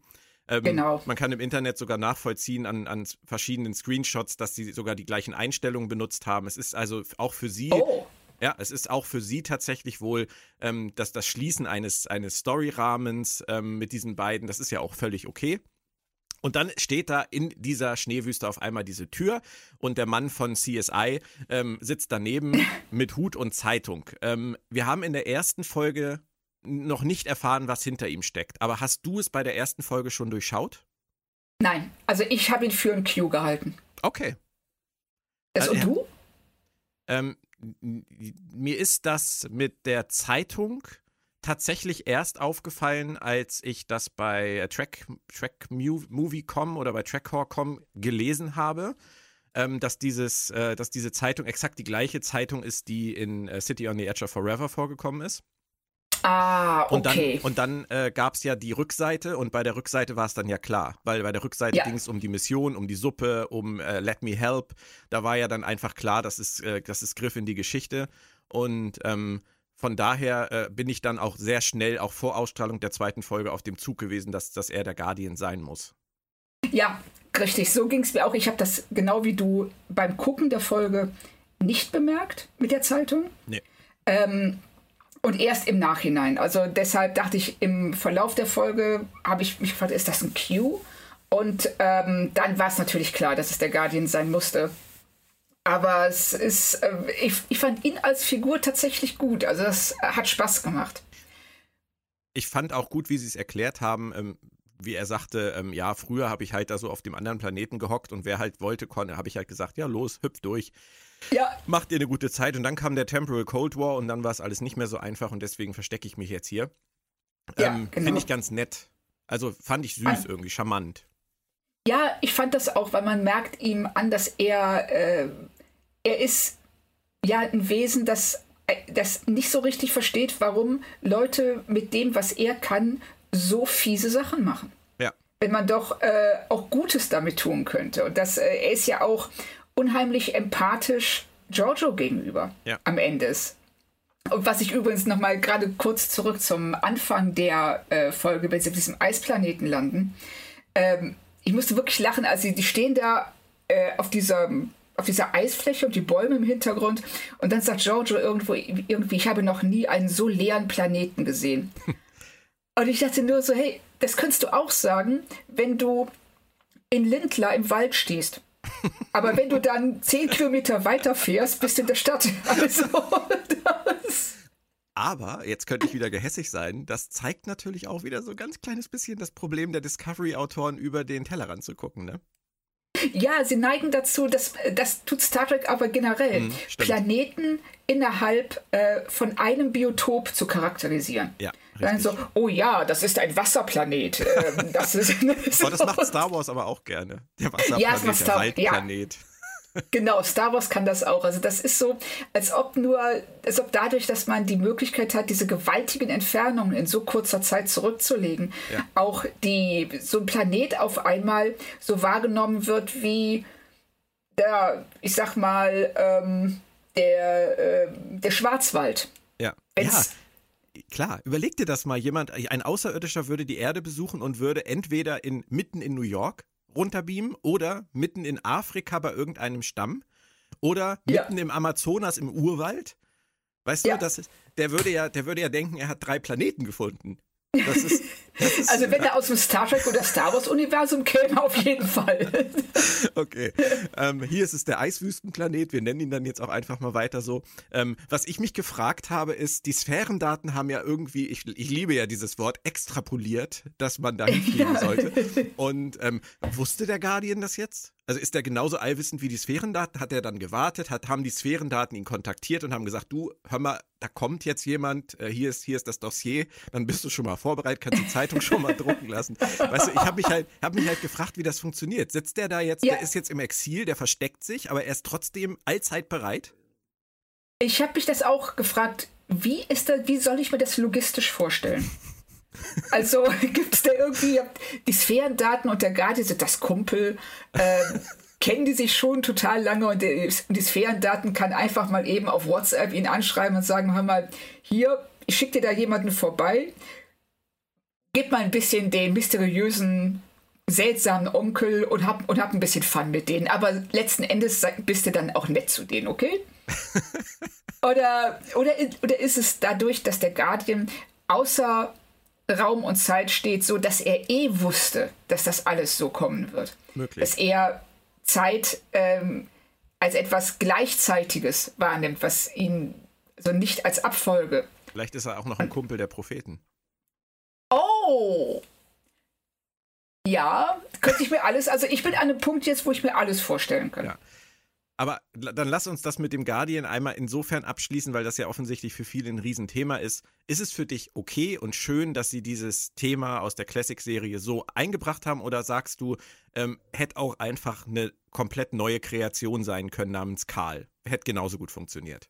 Ähm, genau. Man kann im Internet sogar nachvollziehen an, an verschiedenen Screenshots, dass sie sogar die gleichen Einstellungen benutzt haben. Es ist also auch für sie oh. Ja, es ist auch für sie tatsächlich wohl ähm, dass das Schließen eines, eines Story-Rahmens ähm, mit diesen beiden, das ist ja auch völlig okay. Und dann steht da in dieser Schneewüste auf einmal diese Tür und der Mann von CSI ähm, sitzt daneben mit Hut und Zeitung. Ähm, wir haben in der ersten Folge noch nicht erfahren, was hinter ihm steckt. Aber hast du es bei der ersten Folge schon durchschaut? Nein, also ich habe ihn für ein Q gehalten. Okay. Das also, und du? Ähm, mir ist das mit der Zeitung tatsächlich erst aufgefallen, als ich das bei Track, Track Movie.com oder bei Trackhawk.com gelesen habe, ähm, dass, dieses, äh, dass diese Zeitung exakt die gleiche Zeitung ist, die in äh, City on the Edge of Forever vorgekommen ist. Ah, okay. Und dann, und dann äh, gab es ja die Rückseite und bei der Rückseite war es dann ja klar, weil bei der Rückseite ja. ging es um die Mission, um die Suppe, um äh, Let Me Help. Da war ja dann einfach klar, das ist, äh, das ist Griff in die Geschichte. Und ähm, von daher äh, bin ich dann auch sehr schnell, auch vor Ausstrahlung der zweiten Folge, auf dem Zug gewesen, dass, dass er der Guardian sein muss. Ja, richtig, so ging es mir auch. Ich habe das genau wie du beim Gucken der Folge nicht bemerkt mit der Zeitung. Nee. Ähm, und erst im Nachhinein. Also deshalb dachte ich, im Verlauf der Folge habe ich mich gefragt, ist das ein Q? Und ähm, dann war es natürlich klar, dass es der Guardian sein musste. Aber es ist, äh, ich, ich fand ihn als Figur tatsächlich gut. Also das hat Spaß gemacht. Ich fand auch gut, wie sie es erklärt haben. Ähm, wie er sagte, ähm, ja, früher habe ich halt da so auf dem anderen Planeten gehockt und wer halt wollte, konnte, habe ich halt gesagt, ja, los, hüpf durch. Ja. Macht ihr eine gute Zeit. Und dann kam der Temporal Cold War und dann war es alles nicht mehr so einfach und deswegen verstecke ich mich jetzt hier. Ja, ähm, genau. Finde ich ganz nett. Also fand ich süß ah. irgendwie, charmant. Ja, ich fand das auch, weil man merkt ihm an, dass er, äh, er ist ja ein Wesen, das äh, das nicht so richtig versteht, warum Leute mit dem, was er kann, so fiese Sachen machen. Ja. Wenn man doch äh, auch Gutes damit tun könnte. Und das, äh, er ist ja auch unheimlich empathisch Giorgio gegenüber ja. am Ende ist. Und was ich übrigens noch mal gerade kurz zurück zum Anfang der äh, Folge, wenn sie auf diesem Eisplaneten landen. Ähm, ich musste wirklich lachen, als sie die stehen da äh, auf dieser auf dieser Eisfläche und die Bäume im Hintergrund. Und dann sagt Giorgio irgendwo irgendwie, ich habe noch nie einen so leeren Planeten gesehen. und ich dachte nur so, hey, das könntest du auch sagen, wenn du in Lindlar im Wald stehst. Aber wenn du dann zehn Kilometer weiter fährst, bist du in der Stadt. Also, das. Aber, jetzt könnte ich wieder gehässig sein, das zeigt natürlich auch wieder so ein ganz kleines bisschen das Problem der Discovery-Autoren über den Tellerrand zu gucken, ne? Ja, sie neigen dazu, das, das tut Star Trek aber generell, hm, Planeten innerhalb äh, von einem Biotop zu charakterisieren. Ja. Dann so, oh ja, das ist ein Wasserplanet. Ähm, das, ist, oh, das macht Star Wars aber auch gerne. Der Wasserplanet, ja, der Star, Waldplanet. Ja. Genau, Star Wars kann das auch. Also das ist so, als ob nur, als ob dadurch, dass man die Möglichkeit hat, diese gewaltigen Entfernungen in so kurzer Zeit zurückzulegen, ja. auch die so ein Planet auf einmal so wahrgenommen wird wie der, ich sag mal, ähm, der, äh, der Schwarzwald. Ja. Wenn's, ja. Klar, überleg dir das mal. Jemand, ein Außerirdischer würde die Erde besuchen und würde entweder in, mitten in New York runterbeamen oder mitten in Afrika bei irgendeinem Stamm oder mitten ja. im Amazonas im Urwald. Weißt ja. du, das ist, der würde ja, der würde ja denken, er hat drei Planeten gefunden. Das ist, das ist, also wenn er aus dem Star Trek oder Star Wars Universum käme, auf jeden Fall. Okay, ähm, hier ist es der Eiswüstenplanet. Wir nennen ihn dann jetzt auch einfach mal weiter so. Ähm, was ich mich gefragt habe, ist, die Sphärendaten haben ja irgendwie, ich, ich liebe ja dieses Wort, extrapoliert, dass man da hinfliegen ja. sollte. Und ähm, wusste der Guardian das jetzt? Also ist er genauso allwissend wie die Sphärendaten? Hat er dann gewartet? Hat, haben die Sphärendaten ihn kontaktiert und haben gesagt, du, hör mal, da kommt jetzt jemand, äh, hier, ist, hier ist das Dossier, dann bist du schon mal vorbereitet, kannst die Zeitung schon mal drucken lassen. Weißt du, ich habe mich, halt, hab mich halt gefragt, wie das funktioniert. Sitzt der da jetzt, ja. der ist jetzt im Exil, der versteckt sich, aber er ist trotzdem allzeit bereit? Ich habe mich das auch gefragt, wie, ist da, wie soll ich mir das logistisch vorstellen? Also gibt es da irgendwie die Sphärendaten und der Guardian sind das Kumpel. Ähm, kennen die sich schon total lange und die, die Sphärendaten kann einfach mal eben auf WhatsApp ihn anschreiben und sagen, hör mal, hier, ich schicke dir da jemanden vorbei, gib mal ein bisschen den mysteriösen, seltsamen Onkel und hab, und hab ein bisschen Fun mit denen. Aber letzten Endes bist du dann auch nett zu denen, okay? oder, oder, oder ist es dadurch, dass der Guardian außer Raum und Zeit steht, so dass er eh wusste, dass das alles so kommen wird. Möglich. Dass er Zeit ähm, als etwas Gleichzeitiges wahrnimmt, was ihn so nicht als Abfolge. Vielleicht ist er auch noch ein Kumpel der Propheten. Oh! Ja, könnte ich mir alles, also ich bin an einem Punkt jetzt, wo ich mir alles vorstellen kann. Ja. Aber dann lass uns das mit dem Guardian einmal insofern abschließen, weil das ja offensichtlich für viele ein Riesenthema ist. Ist es für dich okay und schön, dass sie dieses Thema aus der Classic-Serie so eingebracht haben? Oder sagst du, ähm, hätte auch einfach eine komplett neue Kreation sein können namens Karl? Hätte genauso gut funktioniert.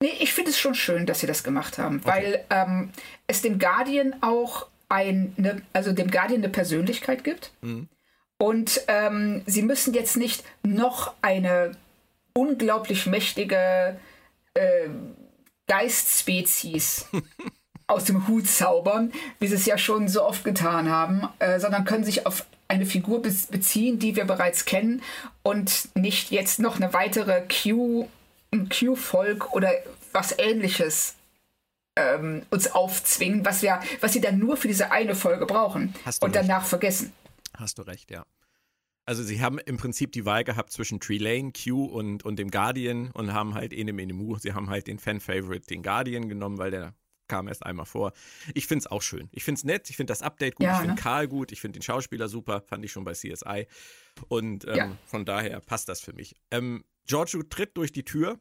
Nee, ich finde es schon schön, dass sie das gemacht haben, okay. weil ähm, es dem Guardian auch ein, ne, also dem Guardian eine Persönlichkeit gibt. Mhm und ähm, sie müssen jetzt nicht noch eine unglaublich mächtige äh, Geistspezies aus dem Hut zaubern, wie sie es ja schon so oft getan haben, äh, sondern können sich auf eine Figur be beziehen, die wir bereits kennen und nicht jetzt noch eine weitere Q, ein Q-Volk oder was ähnliches ähm, uns aufzwingen, was wir, was sie dann nur für diese eine Folge brauchen und recht. danach vergessen. Hast du recht, ja. Also sie haben im Prinzip die Wahl gehabt zwischen Trelane, Q und, und dem Guardian und haben halt Enem Enemu, sie haben halt den Fan-Favorite, den Guardian genommen, weil der kam erst einmal vor. Ich finde es auch schön. Ich finde es nett, ich finde das Update gut, ja, ich finde ne? Karl gut, ich finde den Schauspieler super, fand ich schon bei CSI. Und ähm, ja. von daher passt das für mich. Ähm, Giorgio tritt durch die Tür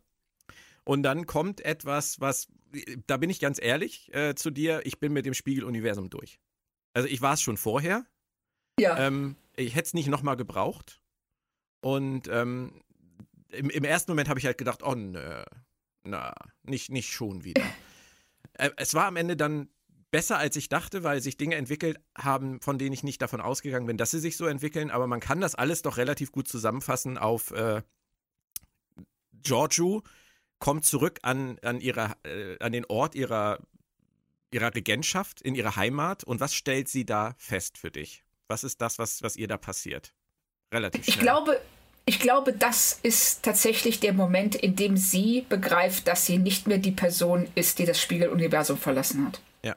und dann kommt etwas, was, da bin ich ganz ehrlich äh, zu dir, ich bin mit dem Spiegeluniversum durch. Also ich war es schon vorher, ja. Ähm, ich hätte es nicht nochmal gebraucht. Und ähm, im, im, ersten Moment habe ich halt gedacht, oh nö. Na, nicht, nicht schon wieder. Äh, es war am Ende dann besser, als ich dachte, weil sich Dinge entwickelt haben, von denen ich nicht davon ausgegangen bin, dass sie sich so entwickeln. Aber man kann das alles doch relativ gut zusammenfassen auf äh, Giorgio kommt zurück an, an, ihre, äh, an den Ort ihrer, ihrer Regentschaft, in ihre Heimat. Und was stellt sie da fest für dich? Was ist das, was, was ihr da passiert? Relativ schnell. Ich glaube, ich glaube, das ist tatsächlich der Moment, in dem sie begreift, dass sie nicht mehr die Person ist, die das Spiegeluniversum verlassen hat. Ja.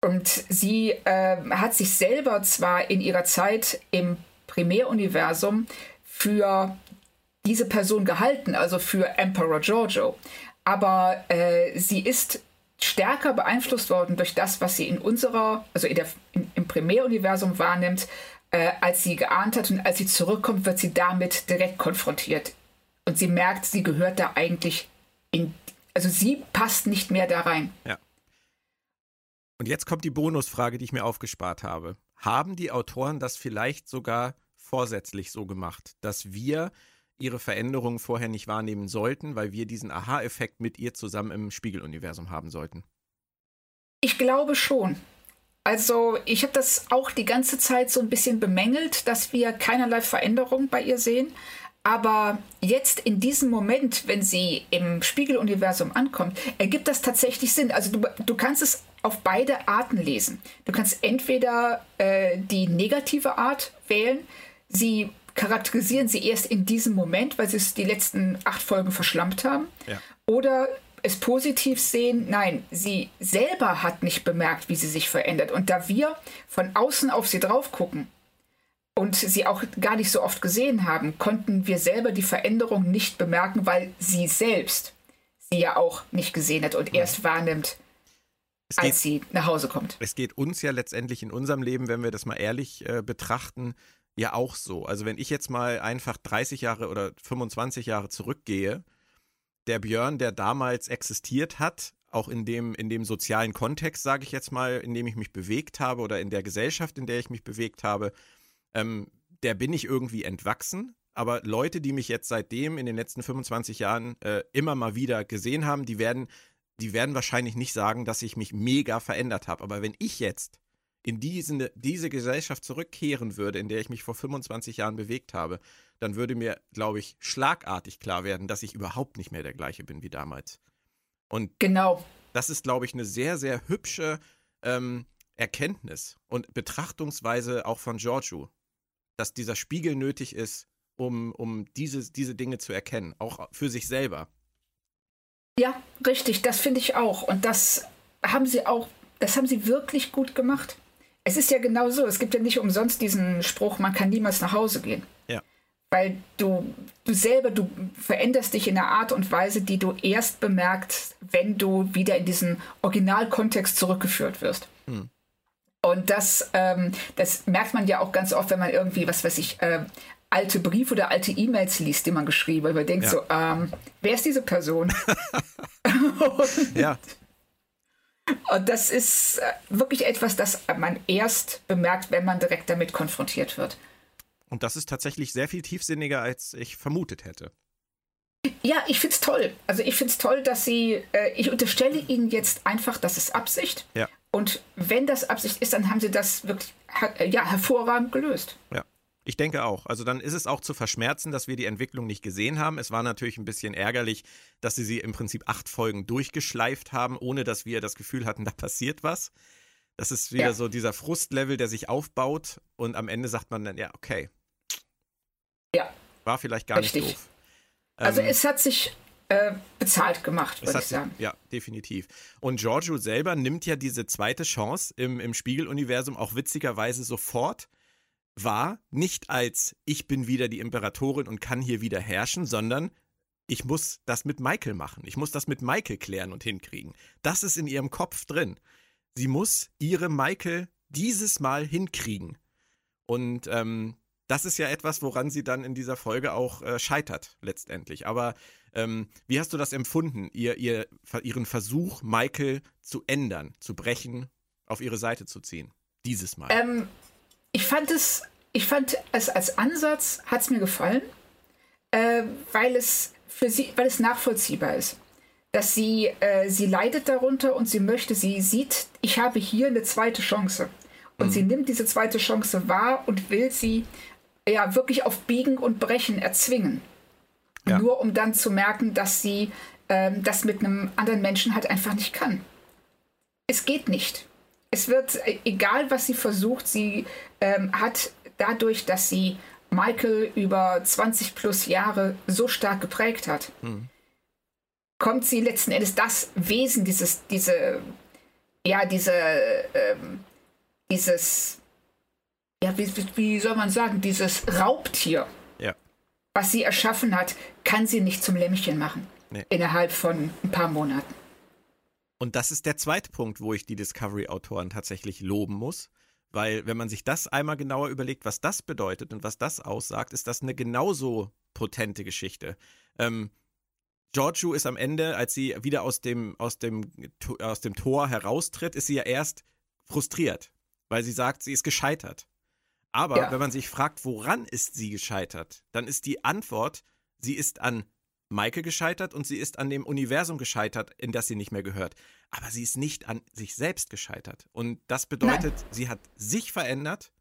Und sie äh, hat sich selber zwar in ihrer Zeit im Primäruniversum für diese Person gehalten, also für Emperor Giorgio, aber äh, sie ist stärker beeinflusst worden durch das, was sie in unserer, also in der, in, im Primäruniversum wahrnimmt, äh, als sie geahnt hat und als sie zurückkommt, wird sie damit direkt konfrontiert. Und sie merkt, sie gehört da eigentlich in, also sie passt nicht mehr da rein. Ja. Und jetzt kommt die Bonusfrage, die ich mir aufgespart habe. Haben die Autoren das vielleicht sogar vorsätzlich so gemacht, dass wir ihre Veränderungen vorher nicht wahrnehmen sollten, weil wir diesen Aha-Effekt mit ihr zusammen im Spiegeluniversum haben sollten? Ich glaube schon. Also ich habe das auch die ganze Zeit so ein bisschen bemängelt, dass wir keinerlei Veränderung bei ihr sehen. Aber jetzt in diesem Moment, wenn sie im Spiegeluniversum ankommt, ergibt das tatsächlich Sinn. Also du, du kannst es auf beide Arten lesen. Du kannst entweder äh, die negative Art wählen. Sie charakterisieren sie erst in diesem Moment, weil sie es die letzten acht Folgen verschlampt haben. Ja. Oder es positiv sehen, nein, sie selber hat nicht bemerkt, wie sie sich verändert. Und da wir von außen auf sie drauf gucken und sie auch gar nicht so oft gesehen haben, konnten wir selber die Veränderung nicht bemerken, weil sie selbst sie ja auch nicht gesehen hat und erst wahrnimmt, Es als geht, sie nach Hause kommt. es geht uns ja letztendlich in unserem Leben, wenn wir das mal ehrlich äh, betrachten, ja auch so. Also wenn ich jetzt mal einfach 30 Jahre oder 25 Jahre zurückgehe, der Björn, der damals existiert hat, auch in dem, in dem sozialen Kontext, sage ich jetzt mal, in dem ich mich bewegt habe oder in der Gesellschaft, in der ich mich bewegt habe, ähm, der bin ich irgendwie entwachsen. Aber Leute, die mich jetzt seitdem in den letzten 25 Jahren äh, immer mal wieder gesehen haben, die werden, die werden wahrscheinlich nicht sagen, dass ich mich mega verändert habe. Aber wenn ich jetzt in diesen, diese Gesellschaft zurückkehren würde, in der ich mich vor 25 Jahren bewegt habe, dann würde mir, glaube ich, schlagartig klar werden, dass ich überhaupt nicht mehr der gleiche bin wie damals. Und Genau. das ist, glaube ich, eine sehr, sehr hübsche ähm, Erkenntnis und Betrachtungsweise auch von Giorgio, dass dieser Spiegel nötig ist, um, um diese, diese Dinge zu erkennen, auch für sich selber. Ja, richtig, das finde ich auch. Und das haben sie auch, das haben sie wirklich gut gemacht. Es ist ja genau so, es gibt ja nicht umsonst diesen Spruch, man kann niemals nach Hause gehen. Ja. Weil du, du selber, du veränderst dich in einer Art und Weise, die du erst bemerkst, wenn du wieder in diesen Originalkontext zurückgeführt wirst. Hm. Und das, ähm, das merkt man ja auch ganz oft, wenn man irgendwie, was weiß ich, äh, alte Briefe oder alte E-Mails liest, die man geschrieben hat. Man denkt Ja. so, ähm, wer ist diese Person? Ja, Und das ist äh, wirklich etwas, das man erst bemerkt, wenn man direkt damit konfrontiert wird. und das ist tatsächlich sehr viel tiefsinniger, als ich vermutet hätte. Ja, ich find's toll. Also ich find's toll, dass sie, äh, ich unterstelle ihnen jetzt einfach, das ist Absicht. Ja. Und wenn das Absicht ist, dann haben sie das wirklich her ja, hervorragend gelöst. Ja. Ich denke auch. Also dann ist es auch zu verschmerzen, dass wir die Entwicklung nicht gesehen haben. Es war natürlich ein bisschen ärgerlich, dass sie sie im Prinzip acht Folgen durchgeschleift haben, ohne dass wir das Gefühl hatten, da passiert was. Das ist wieder Ja. so dieser Frustlevel, der sich aufbaut und am Ende sagt man dann, ja, okay, Ja, war vielleicht gar Richtig. nicht doof. also Ähm, es hat sich äh, bezahlt gemacht, würde ich sagen. Ja, definitiv. Und Giorgio selber nimmt ja diese zweite Chance im, im Spiegeluniversum auch witzigerweise sofort wahr, nicht als ich bin wieder die Imperatorin und kann hier wieder herrschen, sondern ich muss das mit Michael machen. Ich muss das mit Michael klären und hinkriegen. Das ist in ihrem Kopf drin. Sie muss ihre Michael dieses Mal hinkriegen. Und ähm, das ist ja etwas, woran sie dann in dieser Folge auch äh, scheitert, letztendlich. Aber ähm, wie hast du das empfunden, ihr, ihr, ihren Versuch, Michael zu ändern, zu brechen, auf ihre Seite zu ziehen? Dieses Mal. Ähm, ich fand es, ich fand es als Ansatz hat es mir gefallen, äh, weil es für sie, weil es nachvollziehbar ist. dass sie, äh, sie leidet darunter und sie möchte, sie sieht, ich habe hier eine zweite Chance. Und mhm. sie nimmt diese zweite Chance wahr und will sie ja wirklich auf Biegen und Brechen erzwingen. Ja. Nur um dann zu merken, dass sie ähm, das mit einem anderen Menschen halt einfach nicht kann. Es geht nicht. Es wird, äh, egal was sie versucht, sie ähm, hat dadurch, dass sie Michael über 20 plus Jahre so stark geprägt hat, mhm. kommt sie letzten Endes das Wesen, dieses, diese, ja, diese, ähm, dieses, ja, wie, wie soll man sagen, dieses Raubtier, ja. was sie erschaffen hat, kann sie nicht zum Lämmchen machen. Nee. Innerhalb von ein paar Monaten. Und das ist der zweite Punkt, wo ich die Discovery-Autoren tatsächlich loben muss. Weil, wenn man sich das einmal genauer überlegt, was das bedeutet und was das aussagt, ist das eine genauso potente Geschichte. Ähm, Giorgio ist am Ende, als sie wieder aus dem, aus, dem, aus dem Tor heraustritt, ist sie ja erst frustriert, weil sie sagt, sie ist gescheitert. Aber ja. wenn man sich fragt, woran ist sie gescheitert, dann ist die Antwort, sie ist an Michael gescheitert und sie ist an dem Universum gescheitert, in das sie nicht mehr gehört. Aber sie ist nicht an sich selbst gescheitert. Und das bedeutet, Nein. sie hat sich verändert,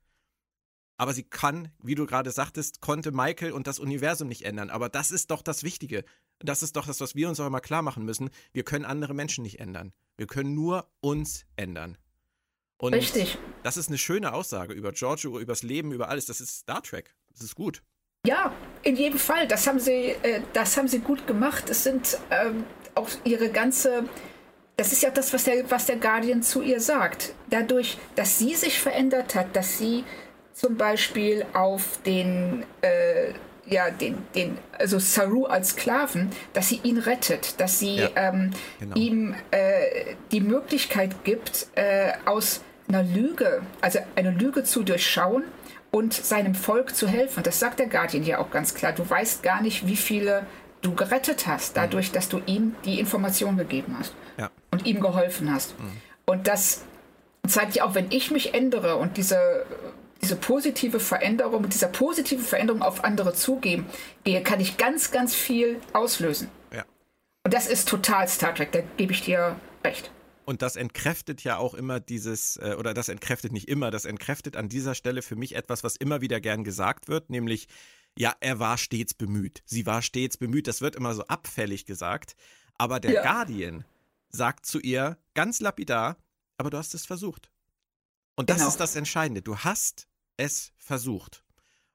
aber sie kann, wie du gerade sagtest, konnte Michael und das Universum nicht ändern. Aber das ist doch das Wichtige. Das ist doch das, was wir uns auch immer klar machen müssen. Wir können andere Menschen nicht ändern. Wir können nur uns ändern. Und Richtig. Das ist eine schöne Aussage über Giorgio, über das Leben, über alles. Das ist Star Trek. Das ist gut. Ja, in jedem Fall. Das haben sie, äh, das haben sie gut gemacht. Es sind ähm, auch ihre ganze. Das ist ja das, was der, was der Guardian zu ihr sagt. Dadurch, dass sie sich verändert hat, dass sie zum Beispiel auf den, äh, ja, den, den, also Saru als Sklaven, dass sie ihn rettet, dass sie ja, ähm, genau. ihm äh, die Möglichkeit gibt, äh, aus einer Lüge, also eine Lüge zu durchschauen und seinem Volk zu helfen. Das sagt der Guardian ja auch ganz klar. Du weißt gar nicht, wie viele du gerettet hast, dadurch, dass du ihm die Information gegeben hast ja. und ihm geholfen hast. Mhm. Und das zeigt ja auch, wenn ich mich ändere und diese, diese positive Veränderung, mit dieser positiven Veränderung auf andere zugeben gehe, kann ich ganz, ganz viel auslösen. Ja. Und das ist total Star Trek, da gebe ich dir recht. Und das entkräftet ja auch immer dieses, äh, oder das entkräftet nicht immer, das entkräftet an dieser Stelle für mich etwas, was immer wieder gern gesagt wird, nämlich, ja, er war stets bemüht. Sie war stets bemüht. Das wird immer so abfällig gesagt. Aber der ja. Guardian sagt zu ihr ganz lapidar, aber du hast es versucht. Und das genau. ist das Entscheidende. Du hast es versucht.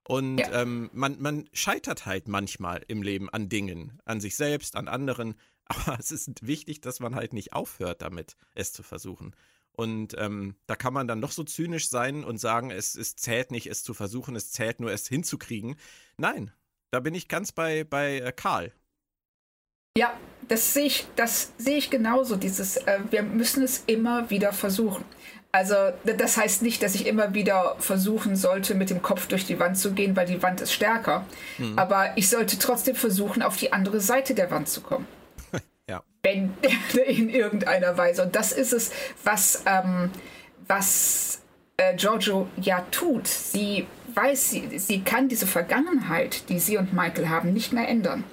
Und ja. ähm, man, man scheitert halt manchmal im Leben an Dingen, an sich selbst, an anderen. Aber es ist wichtig, dass man halt nicht aufhört damit, es zu versuchen. Und ähm, da kann man dann noch so zynisch sein und sagen, es, es zählt nicht, es zu versuchen, es zählt nur, es hinzukriegen. Nein, da bin ich ganz bei, bei äh, Karl. Ja, das sehe ich, das sehe ich genauso. Dieses, äh, wir müssen es immer wieder versuchen. Also das heißt nicht, dass ich immer wieder versuchen sollte, mit dem Kopf durch die Wand zu gehen, weil die Wand ist stärker. Mhm. Aber ich sollte trotzdem versuchen, auf die andere Seite der Wand zu kommen. Ja. Wenn in irgendeiner Weise. Und das ist es, was, ähm, was äh, Giorgio ja tut. Sie weiß, sie, sie kann diese Vergangenheit, die sie und Michael haben, nicht mehr ändern.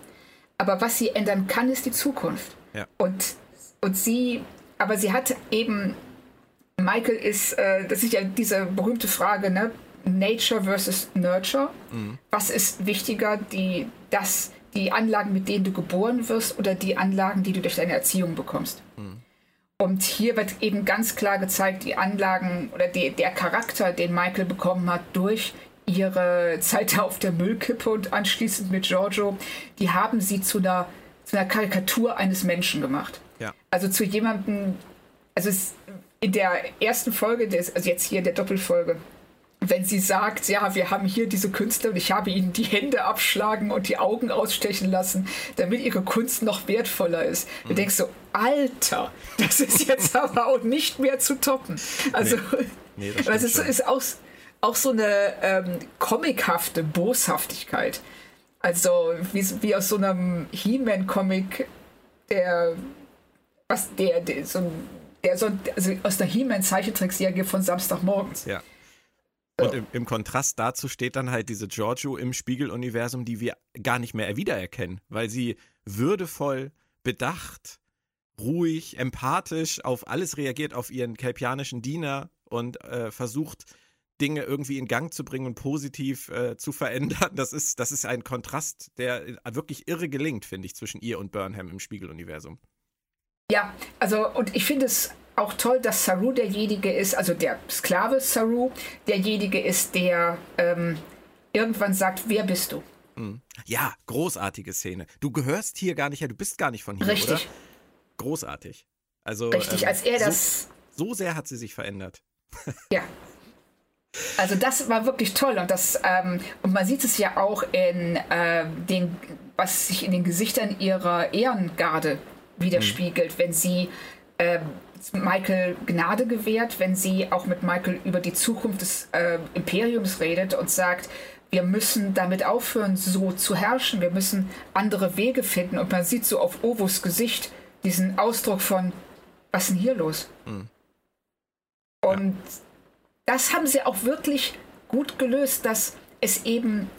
Aber was sie ändern kann, ist die Zukunft. Ja. Und, und sie, aber sie hat eben Michael ist, äh, das ist ja diese berühmte Frage, ne? Nature versus Nurture. Mhm. Was ist wichtiger, die, das, die Anlagen, mit denen du geboren wirst oder die Anlagen, die du durch deine Erziehung bekommst? Mhm. Und hier wird eben ganz klar gezeigt, die Anlagen oder die, der Charakter, den Michael bekommen hat durch ihre Zeit auf der Müllkippe und anschließend mit Giorgio, die haben sie zu einer, zu einer Karikatur eines Menschen gemacht. Ja. Also zu jemandem, also es, in der ersten Folge, des, also jetzt hier in der Doppelfolge, wenn sie sagt, ja, wir haben hier diese Künstler und ich habe ihnen die Hände abschlagen und die Augen ausstechen lassen, damit ihre Kunst noch wertvoller ist. Mhm. Du denkst so, Alter, das ist jetzt aber auch nicht mehr zu toppen. Also, nee. Nee, das ist, ist auch, auch so eine ähm, comichafte Boshaftigkeit. Also wie, wie aus so einem He-Man-Comic, der was der, der so ein der so, also aus der He-Man-Zeichentrickserie von Samstagmorgens. Ja. Und im, im, Kontrast dazu steht dann halt diese Giorgio im Spiegeluniversum, die wir gar nicht mehr wiedererkennen, weil sie würdevoll, bedacht, ruhig, empathisch auf alles reagiert, auf ihren kelpianischen Diener und äh, versucht, Dinge irgendwie in Gang zu bringen und positiv äh, zu verändern. Das ist, das ist ein Kontrast, der äh, wirklich irre gelingt, finde ich, zwischen ihr und Burnham im Spiegeluniversum. Ja, also und ich finde es auch toll, dass Saru derjenige ist, also der Sklave Saru, derjenige ist, der ähm, irgendwann sagt, wer bist du? Mhm. Ja, großartige Szene. Du gehörst hier gar nicht her, du bist gar nicht von hier, Richtig. oder? Großartig. Also, Richtig, ähm, als er das. So, so sehr hat sie sich verändert. Ja. Also das war wirklich toll und das ähm, und man sieht es ja auch in ähm, den, was sich in den Gesichtern ihrer Ehrengarde widerspiegelt, mhm. wenn sie ähm, Michael Gnade gewährt, wenn sie auch mit Michael über die Zukunft des äh, Imperiums redet und sagt, wir müssen damit aufhören, so zu herrschen, wir müssen andere Wege finden und man sieht so auf Ovos Gesicht diesen Ausdruck von, was ist denn hier los? Mhm. Und ja. das haben sie auch wirklich gut gelöst, dass es eben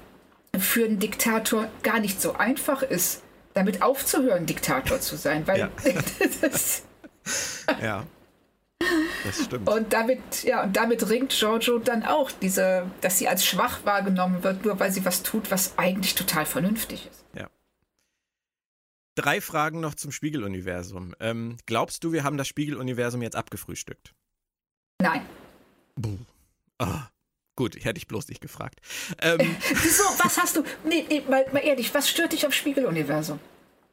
für einen Diktator gar nicht so einfach ist, damit aufzuhören, Diktator zu sein, weil ja. das, ja. Das stimmt. Und damit, ja, und damit ringt Giorgio dann auch, diese, dass sie als schwach wahrgenommen wird, nur weil sie was tut, was eigentlich total vernünftig ist. Ja. Drei Fragen noch zum Spiegeluniversum. Ähm, glaubst du, wir haben das Spiegeluniversum jetzt abgefrühstückt? Nein. Buh. Oh. Gut, hätte ich bloß nicht gefragt. Ähm, Wieso? Was hast du? Nee, nee, mal, mal ehrlich, was stört dich am Spiegeluniversum?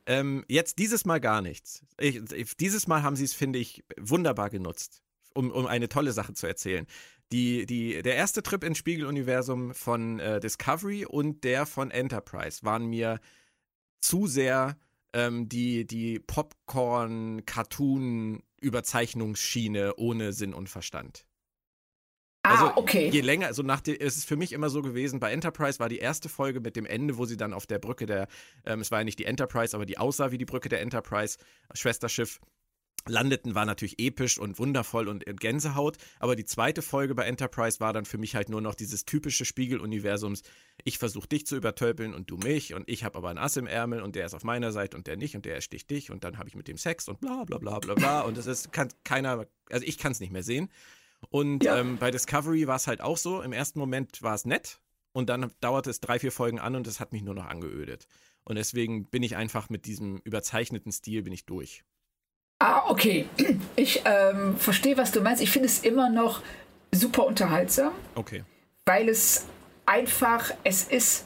Ähm, jetzt dieses Mal gar nichts. Ich, dieses Mal haben sie es, finde ich, wunderbar genutzt, um, um eine tolle Sache zu erzählen. Die, die, der erste Trip ins Spiegeluniversum von äh, Discovery und der von Enterprise waren mir zu sehr ähm, die, die Popcorn-Cartoon-Überzeichnungsschiene ohne Sinn und Verstand. Also, ah, okay. Je länger, also nach der, es ist für mich immer so gewesen, bei Enterprise war die erste Folge mit dem Ende, wo sie dann auf der Brücke der, ähm, es war ja nicht die Enterprise, aber die aussah wie die Brücke der Enterprise, Schwesterschiff, landeten, war natürlich episch und wundervoll und Gänsehaut. Aber die zweite Folge bei Enterprise war dann für mich halt nur noch dieses typische Spiegeluniversums. Ich versuche dich zu übertölpeln und du mich und ich habe aber ein Ass im Ärmel und der ist auf meiner Seite und der nicht und der sticht dich und dann habe ich mit dem Sex und bla bla bla bla bla und es ist kann keiner, also ich kann es nicht mehr sehen. Und ja. ähm, bei Discovery war es halt auch so. Im ersten Moment war es nett und dann dauerte es drei, vier Folgen an und es hat mich nur noch angeödet. Und deswegen bin ich einfach mit diesem überzeichneten Stil bin ich durch. Ah, okay. Ich ähm, verstehe, was du meinst. Ich finde es immer noch super unterhaltsam. Okay. Weil es einfach, es ist,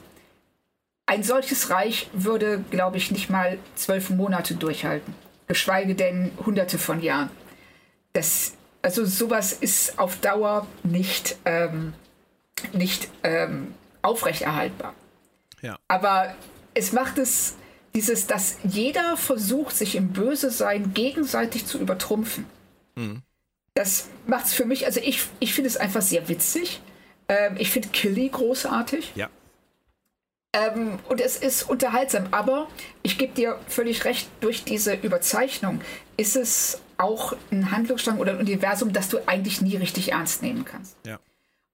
ein solches Reich würde, glaube ich, nicht mal zwölf Monate durchhalten. Geschweige denn hunderte von Jahren. Das also sowas ist auf Dauer nicht, ähm, nicht ähm, aufrechterhaltbar. Ja. Aber es macht es dieses, dass jeder versucht, sich im Böse-Sein gegenseitig zu übertrumpfen. Mhm. Das macht es für mich, also ich, ich finde es einfach sehr witzig. Ähm, ich finde Killy großartig. Ja. Ähm, und es ist unterhaltsam, aber ich gebe dir völlig recht, durch diese Überzeichnung ist es auch ein Handlungsstrang oder ein Universum, das du eigentlich nie richtig ernst nehmen kannst. Ja.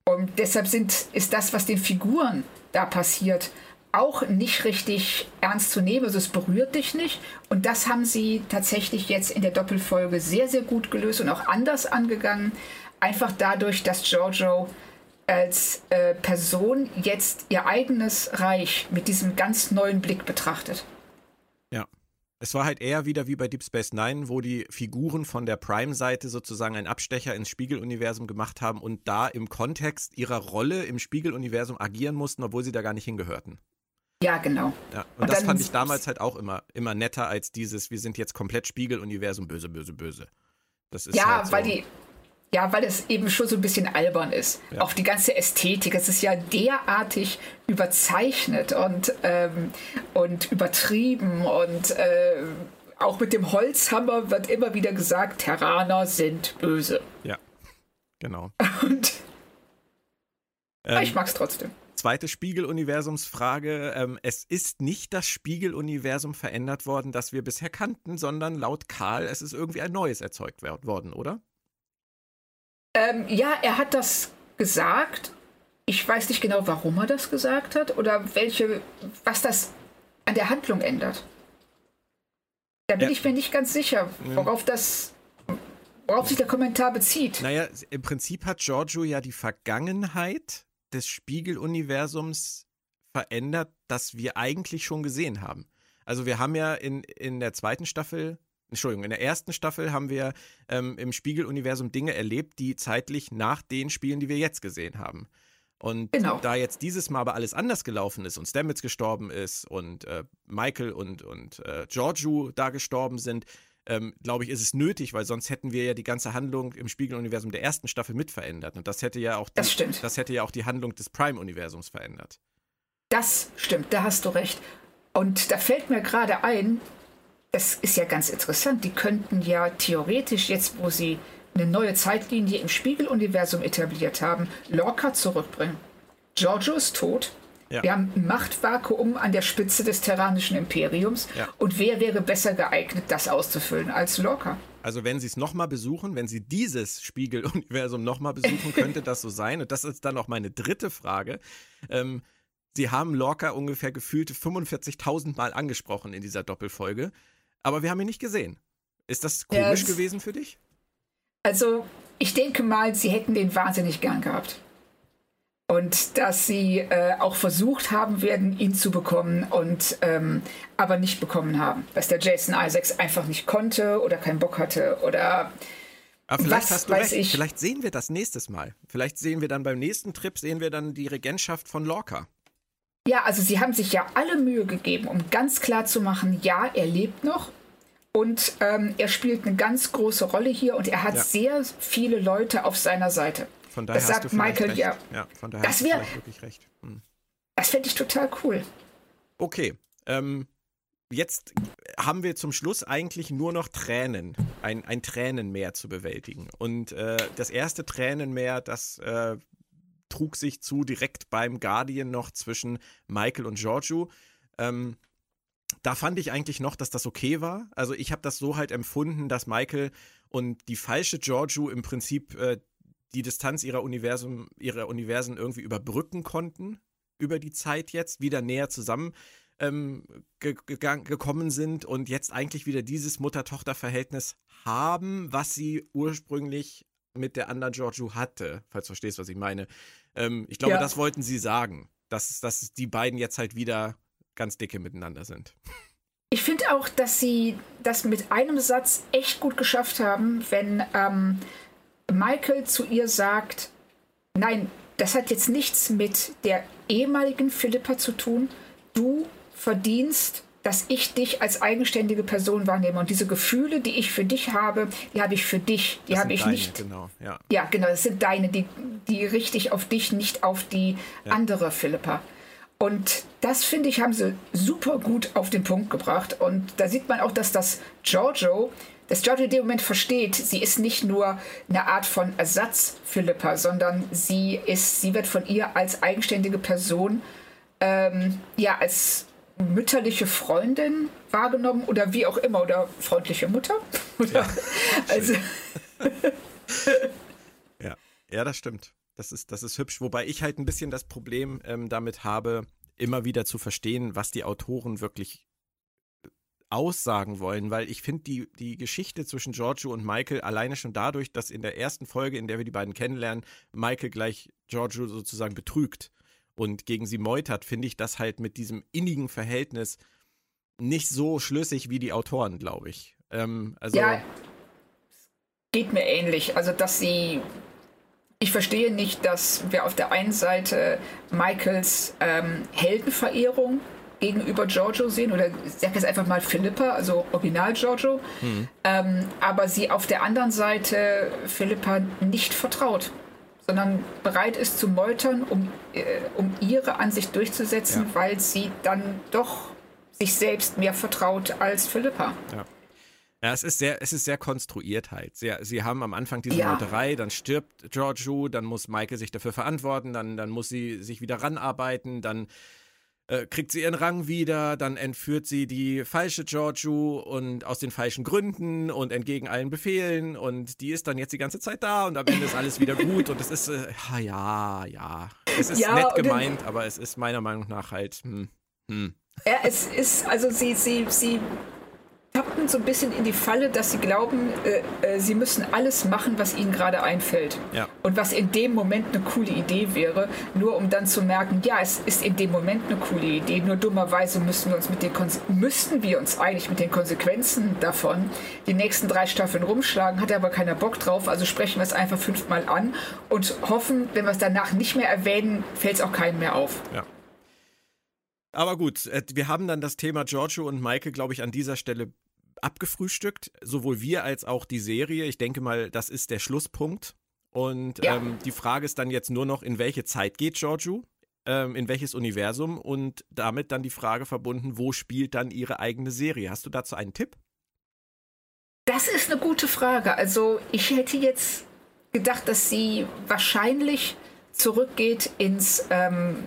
Und deshalb sind, ist das, was den Figuren da passiert, auch nicht richtig ernst zu nehmen. Also es berührt dich nicht. Und das haben sie tatsächlich jetzt in der Doppelfolge sehr, sehr gut gelöst und auch anders angegangen. Einfach dadurch, dass Giorgio als äh, Person jetzt ihr eigenes Reich mit diesem ganz neuen Blick betrachtet. Es war halt eher wieder wie bei Deep Space Nine, wo die Figuren von der Prime-Seite sozusagen einen Abstecher ins Spiegeluniversum gemacht haben und da im Kontext ihrer Rolle im Spiegeluniversum agieren mussten, obwohl sie da gar nicht hingehörten. Ja, genau. Ja, und, und das fand ich damals halt auch immer, immer netter als dieses, wir sind jetzt komplett Spiegeluniversum, böse, böse, böse. Das ist ja, halt so. weil die, ja, weil es eben schon so ein bisschen albern ist. Ja. Auch die ganze Ästhetik. Es ist ja derartig überzeichnet und, ähm, und übertrieben und äh, auch mit dem Holzhammer wird immer wieder gesagt, Terraner sind böse. Ja, genau. Und ähm, ich mag's trotzdem. Zweite Spiegeluniversumsfrage. Ähm, es ist nicht das Spiegeluniversum verändert worden, das wir bisher kannten, sondern laut Karl, es ist irgendwie ein neues erzeugt worden, oder? Ähm, ja, er hat das gesagt. Ich weiß nicht genau, warum er das gesagt hat oder welche, was das an der Handlung ändert. Da bin ja. ich mir nicht ganz sicher, worauf das worauf sich der Kommentar bezieht. Naja, im Prinzip hat Giorgio ja die Vergangenheit des Spiegeluniversums verändert, das wir eigentlich schon gesehen haben. Also wir haben ja in, in der zweiten Staffel, Entschuldigung, in der ersten Staffel haben wir ähm, im Spiegeluniversum Dinge erlebt, die zeitlich nach den Spielen, die wir jetzt gesehen haben. Und genau. da jetzt dieses Mal aber alles anders gelaufen ist und Stamets gestorben ist und äh, Michael und, und äh, Giorgio da gestorben sind, ähm, glaube ich, ist es nötig, weil sonst hätten wir ja die ganze Handlung im Spiegeluniversum der ersten Staffel mit verändert. Und das hätte ja auch die, das, stimmt. das hätte ja auch die Handlung des Prime-Universums verändert. Das stimmt, da hast du recht. Und da fällt mir gerade ein, das ist ja ganz interessant, die könnten ja theoretisch jetzt, wo sie eine neue Zeitlinie im Spiegeluniversum etabliert haben, Lorca zurückbringen. Giorgio ist tot. Ja. Wir haben ein Machtvakuum an der Spitze des terranischen Imperiums. Ja. Und wer wäre besser geeignet, das auszufüllen als Lorca? Also wenn Sie es nochmal besuchen, wenn Sie dieses Spiegeluniversum nochmal besuchen, könnte das so sein. Und das ist dann auch meine dritte Frage. Ähm, Sie haben Lorca ungefähr gefühlte 45.000 Mal angesprochen in dieser Doppelfolge. Aber wir haben ihn nicht gesehen. Ist das komisch ja, gewesen für dich? Also, ich denke mal, sie hätten den wahnsinnig gern gehabt. Und dass sie äh, auch versucht haben werden, ihn zu bekommen und ähm, aber nicht bekommen haben. Dass der Jason Isaacs einfach nicht konnte oder keinen Bock hatte oder. Aber vielleicht was, hast du recht. Ich. Vielleicht sehen wir das nächstes Mal. Vielleicht sehen wir dann beim nächsten Trip sehen wir dann die Regentschaft von Lorca. Ja, also sie haben sich ja alle Mühe gegeben, um ganz klar zu machen, ja, er lebt noch und ähm, er spielt eine ganz große Rolle hier und er hat ja. sehr viele Leute auf seiner Seite. Von daher das sagt Michael recht. ja. ja. Von daher das wäre wirklich recht. Hm. Das fände ich total cool. Okay. Ähm, jetzt haben wir zum Schluss eigentlich nur noch Tränen, ein, ein Tränenmeer zu bewältigen. Und äh, das erste Tränenmeer, das äh, trug sich zu direkt beim Guardian noch zwischen Michael und Giorgio. Ähm, da fand ich eigentlich noch, dass das okay war. Also ich habe das so halt empfunden, dass Michael und die falsche Giorgio im Prinzip äh, die Distanz ihrer Universum, ihrer Universen irgendwie überbrücken konnten über die Zeit jetzt, wieder näher zusammen ähm, ge gekommen sind und jetzt eigentlich wieder dieses Mutter-Tochter-Verhältnis haben, was sie ursprünglich mit der anderen Giorgio hatte, falls du verstehst, was ich meine. Ähm, ich glaube, ja. das wollten sie sagen, dass, dass die beiden jetzt halt wieder ganz dicke miteinander sind. Ich finde auch, dass sie das mit einem Satz echt gut geschafft haben, wenn ähm, Michael zu ihr sagt, nein, das hat jetzt nichts mit der ehemaligen Philippa zu tun. Du verdienst, dass ich dich als eigenständige Person wahrnehme. Und diese Gefühle, die ich für dich habe, die habe ich für dich. Die habe ich deine, nicht. Genau, ja. ja, genau, das sind deine, die, die richte ich auf dich, nicht auf die ja. andere Philippa. Und das, finde ich, haben sie super gut auf den Punkt gebracht. Und da sieht man auch, dass das Giorgio, dass Giorgio in dem Moment versteht, sie ist nicht nur eine Art von Ersatz Philippa, sondern sie ist, sie wird von ihr als eigenständige Person, ähm, ja, als mütterliche Freundin wahrgenommen oder wie auch immer, oder freundliche Mutter. Oder, ja, also. ja. ja, das stimmt. Das ist, das ist hübsch, wobei ich halt ein bisschen das Problem ähm, damit habe, immer wieder zu verstehen, was die Autoren wirklich äh, aussagen wollen, weil ich finde die, die Geschichte zwischen Giorgio und Michael alleine schon dadurch, dass in der ersten Folge, in der wir die beiden kennenlernen, Michael gleich Giorgio sozusagen betrügt und gegen sie meutert, finde ich das halt mit diesem innigen Verhältnis nicht so schlüssig wie die Autoren, glaube ich. Ähm, also ja, geht mir ähnlich. Also, dass sie ich verstehe nicht, dass wir auf der einen Seite Michaels ähm, Heldenverehrung gegenüber Giorgio sehen, oder ich sage jetzt einfach mal Philippa, also Original Giorgio, mhm. ähm, aber sie auf der anderen Seite Philippa nicht vertraut, sondern bereit ist zu meutern, um, äh, um ihre Ansicht durchzusetzen, ja. weil sie dann doch sich selbst mehr vertraut als Philippa. Ja. Ja, es ist sehr, es ist sehr konstruiert halt. Sie, sie haben am Anfang diese ja. Meuterei, dann stirbt Giorgio, dann muss Michael sich dafür verantworten, dann, dann muss sie sich wieder ranarbeiten, dann äh, kriegt sie ihren Rang wieder, dann entführt sie die falsche Giorgio und aus den falschen Gründen und entgegen allen Befehlen und die ist dann jetzt die ganze Zeit da und am Ende ist alles wieder gut und es ist, äh, ja, ja, es ist ja, nett gemeint, aber es ist meiner Meinung nach halt, hm, hm. Ja, es ist, also sie, sie, sie tappen so ein bisschen in die Falle, dass sie glauben, äh, äh, sie müssen alles machen, was ihnen gerade einfällt. Ja. Und was in dem Moment eine coole Idee wäre, nur um dann zu merken, ja, es ist in dem Moment eine coole Idee, nur dummerweise müssen wir uns mit den Konse müssten wir uns eigentlich mit den Konsequenzen davon die nächsten drei Staffeln rumschlagen, hat aber keiner Bock drauf, also sprechen wir es einfach fünfmal an und hoffen, wenn wir es danach nicht mehr erwähnen, fällt es auch keinem mehr auf. Ja. Aber gut, äh, wir haben dann das Thema Giorgio und Maike, glaube ich, an dieser Stelle abgefrühstückt. Sowohl wir als auch die Serie. Ich denke mal, das ist der Schlusspunkt. Und Ja. ähm, die Frage ist dann jetzt nur noch, in welche Zeit geht Giorgio? Ähm, in welches Universum? Und damit dann die Frage verbunden, wo spielt dann ihre eigene Serie? Hast du dazu einen Tipp? Das ist eine gute Frage. Also ich hätte jetzt gedacht, dass sie wahrscheinlich zurückgeht ins ähm,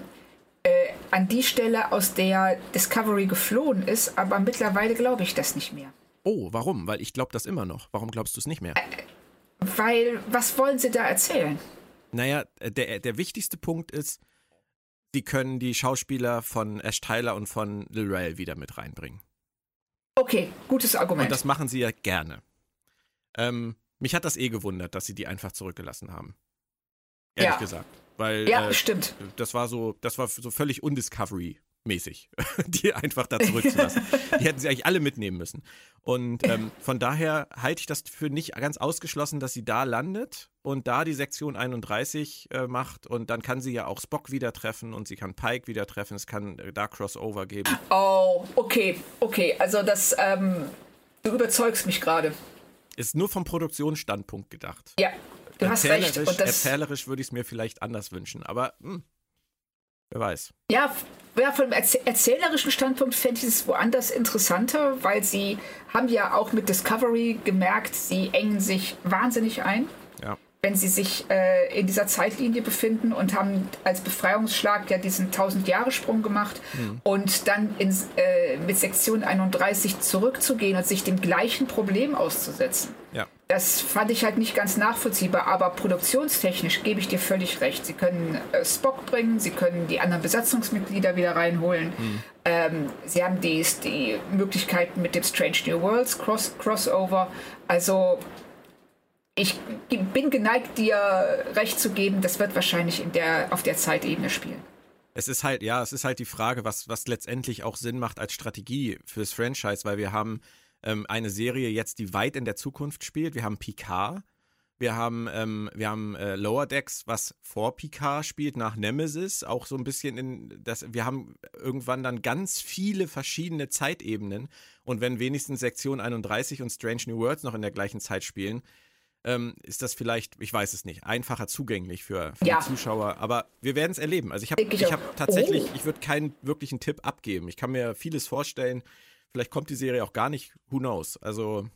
äh, an die Stelle, aus der Discovery geflohen ist, aber mittlerweile glaube ich das nicht mehr. Oh, warum? Weil ich glaube das immer noch. Warum glaubst du es nicht mehr? Weil, was wollen sie da erzählen? Naja, äh, der, der wichtigste Punkt ist, sie können die Schauspieler von Ash Tyler und von Lil Rel wieder mit reinbringen. Okay, gutes Argument. Und das machen sie ja gerne. Ähm, mich hat das eh gewundert, dass sie die einfach zurückgelassen haben. Ehrlich Ja. gesagt. Weil ja, äh, stimmt. das war so, das war so völlig undiscovery-mäßig, die einfach da zurückzulassen. die hätten sie eigentlich alle mitnehmen müssen. Und ähm, von daher halte ich das für nicht ganz ausgeschlossen, dass sie da landet und da die Sektion 31 äh, macht und dann kann sie ja auch Spock wieder treffen und sie kann Pike wieder treffen, es kann äh, da Crossover geben. Oh, okay, okay. Also das, ähm, du überzeugst mich gerade. Ist nur vom Produktionsstandpunkt gedacht. Ja, du hast recht. Erzählerisch, Und das, erzählerisch würde ich es mir vielleicht anders wünschen, aber hm, wer weiß. Ja, ja, von dem Erzäh erzählerischen Standpunkt fände ich es woanders interessanter, weil sie haben ja auch mit Discovery gemerkt, sie engen sich wahnsinnig ein. Wenn sie sich äh, in dieser Zeitlinie befinden und haben als Befreiungsschlag ja diesen 1000-Jahre-Sprung gemacht und dann in, äh, mit Sektion 31 zurückzugehen und sich dem gleichen Problem auszusetzen. Ja. Das fand ich halt nicht ganz nachvollziehbar, aber produktionstechnisch gebe ich dir völlig recht. Sie können äh, Spock bringen, sie können die anderen Besatzungsmitglieder wieder reinholen. Ähm, sie haben die, die Möglichkeiten mit dem Strange New Worlds Cross Crossover. Also ich bin geneigt, dir recht zu geben, das wird wahrscheinlich in der, auf der Zeitebene spielen. Es ist halt, ja, es ist halt die Frage, was, was letztendlich auch Sinn macht als Strategie fürs Franchise, weil wir haben ähm, eine Serie jetzt, die weit in der Zukunft spielt. Wir haben Picard, wir haben, ähm, wir haben äh, Lower Decks, was vor Picard spielt, nach Nemesis, auch so ein bisschen in das, wir haben irgendwann dann ganz viele verschiedene Zeitebenen und wenn wenigstens Sektion 31 und Strange New Worlds noch in der gleichen Zeit spielen, ähm, ist das vielleicht, ich weiß es nicht, einfacher zugänglich für, für Ja. die Zuschauer. Aber wir werden es erleben. Also ich habe ich hab tatsächlich, Oh. ich würde keinen wirklichen Tipp abgeben. Ich kann mir vieles vorstellen. Vielleicht kommt die Serie auch gar nicht. Who knows? Also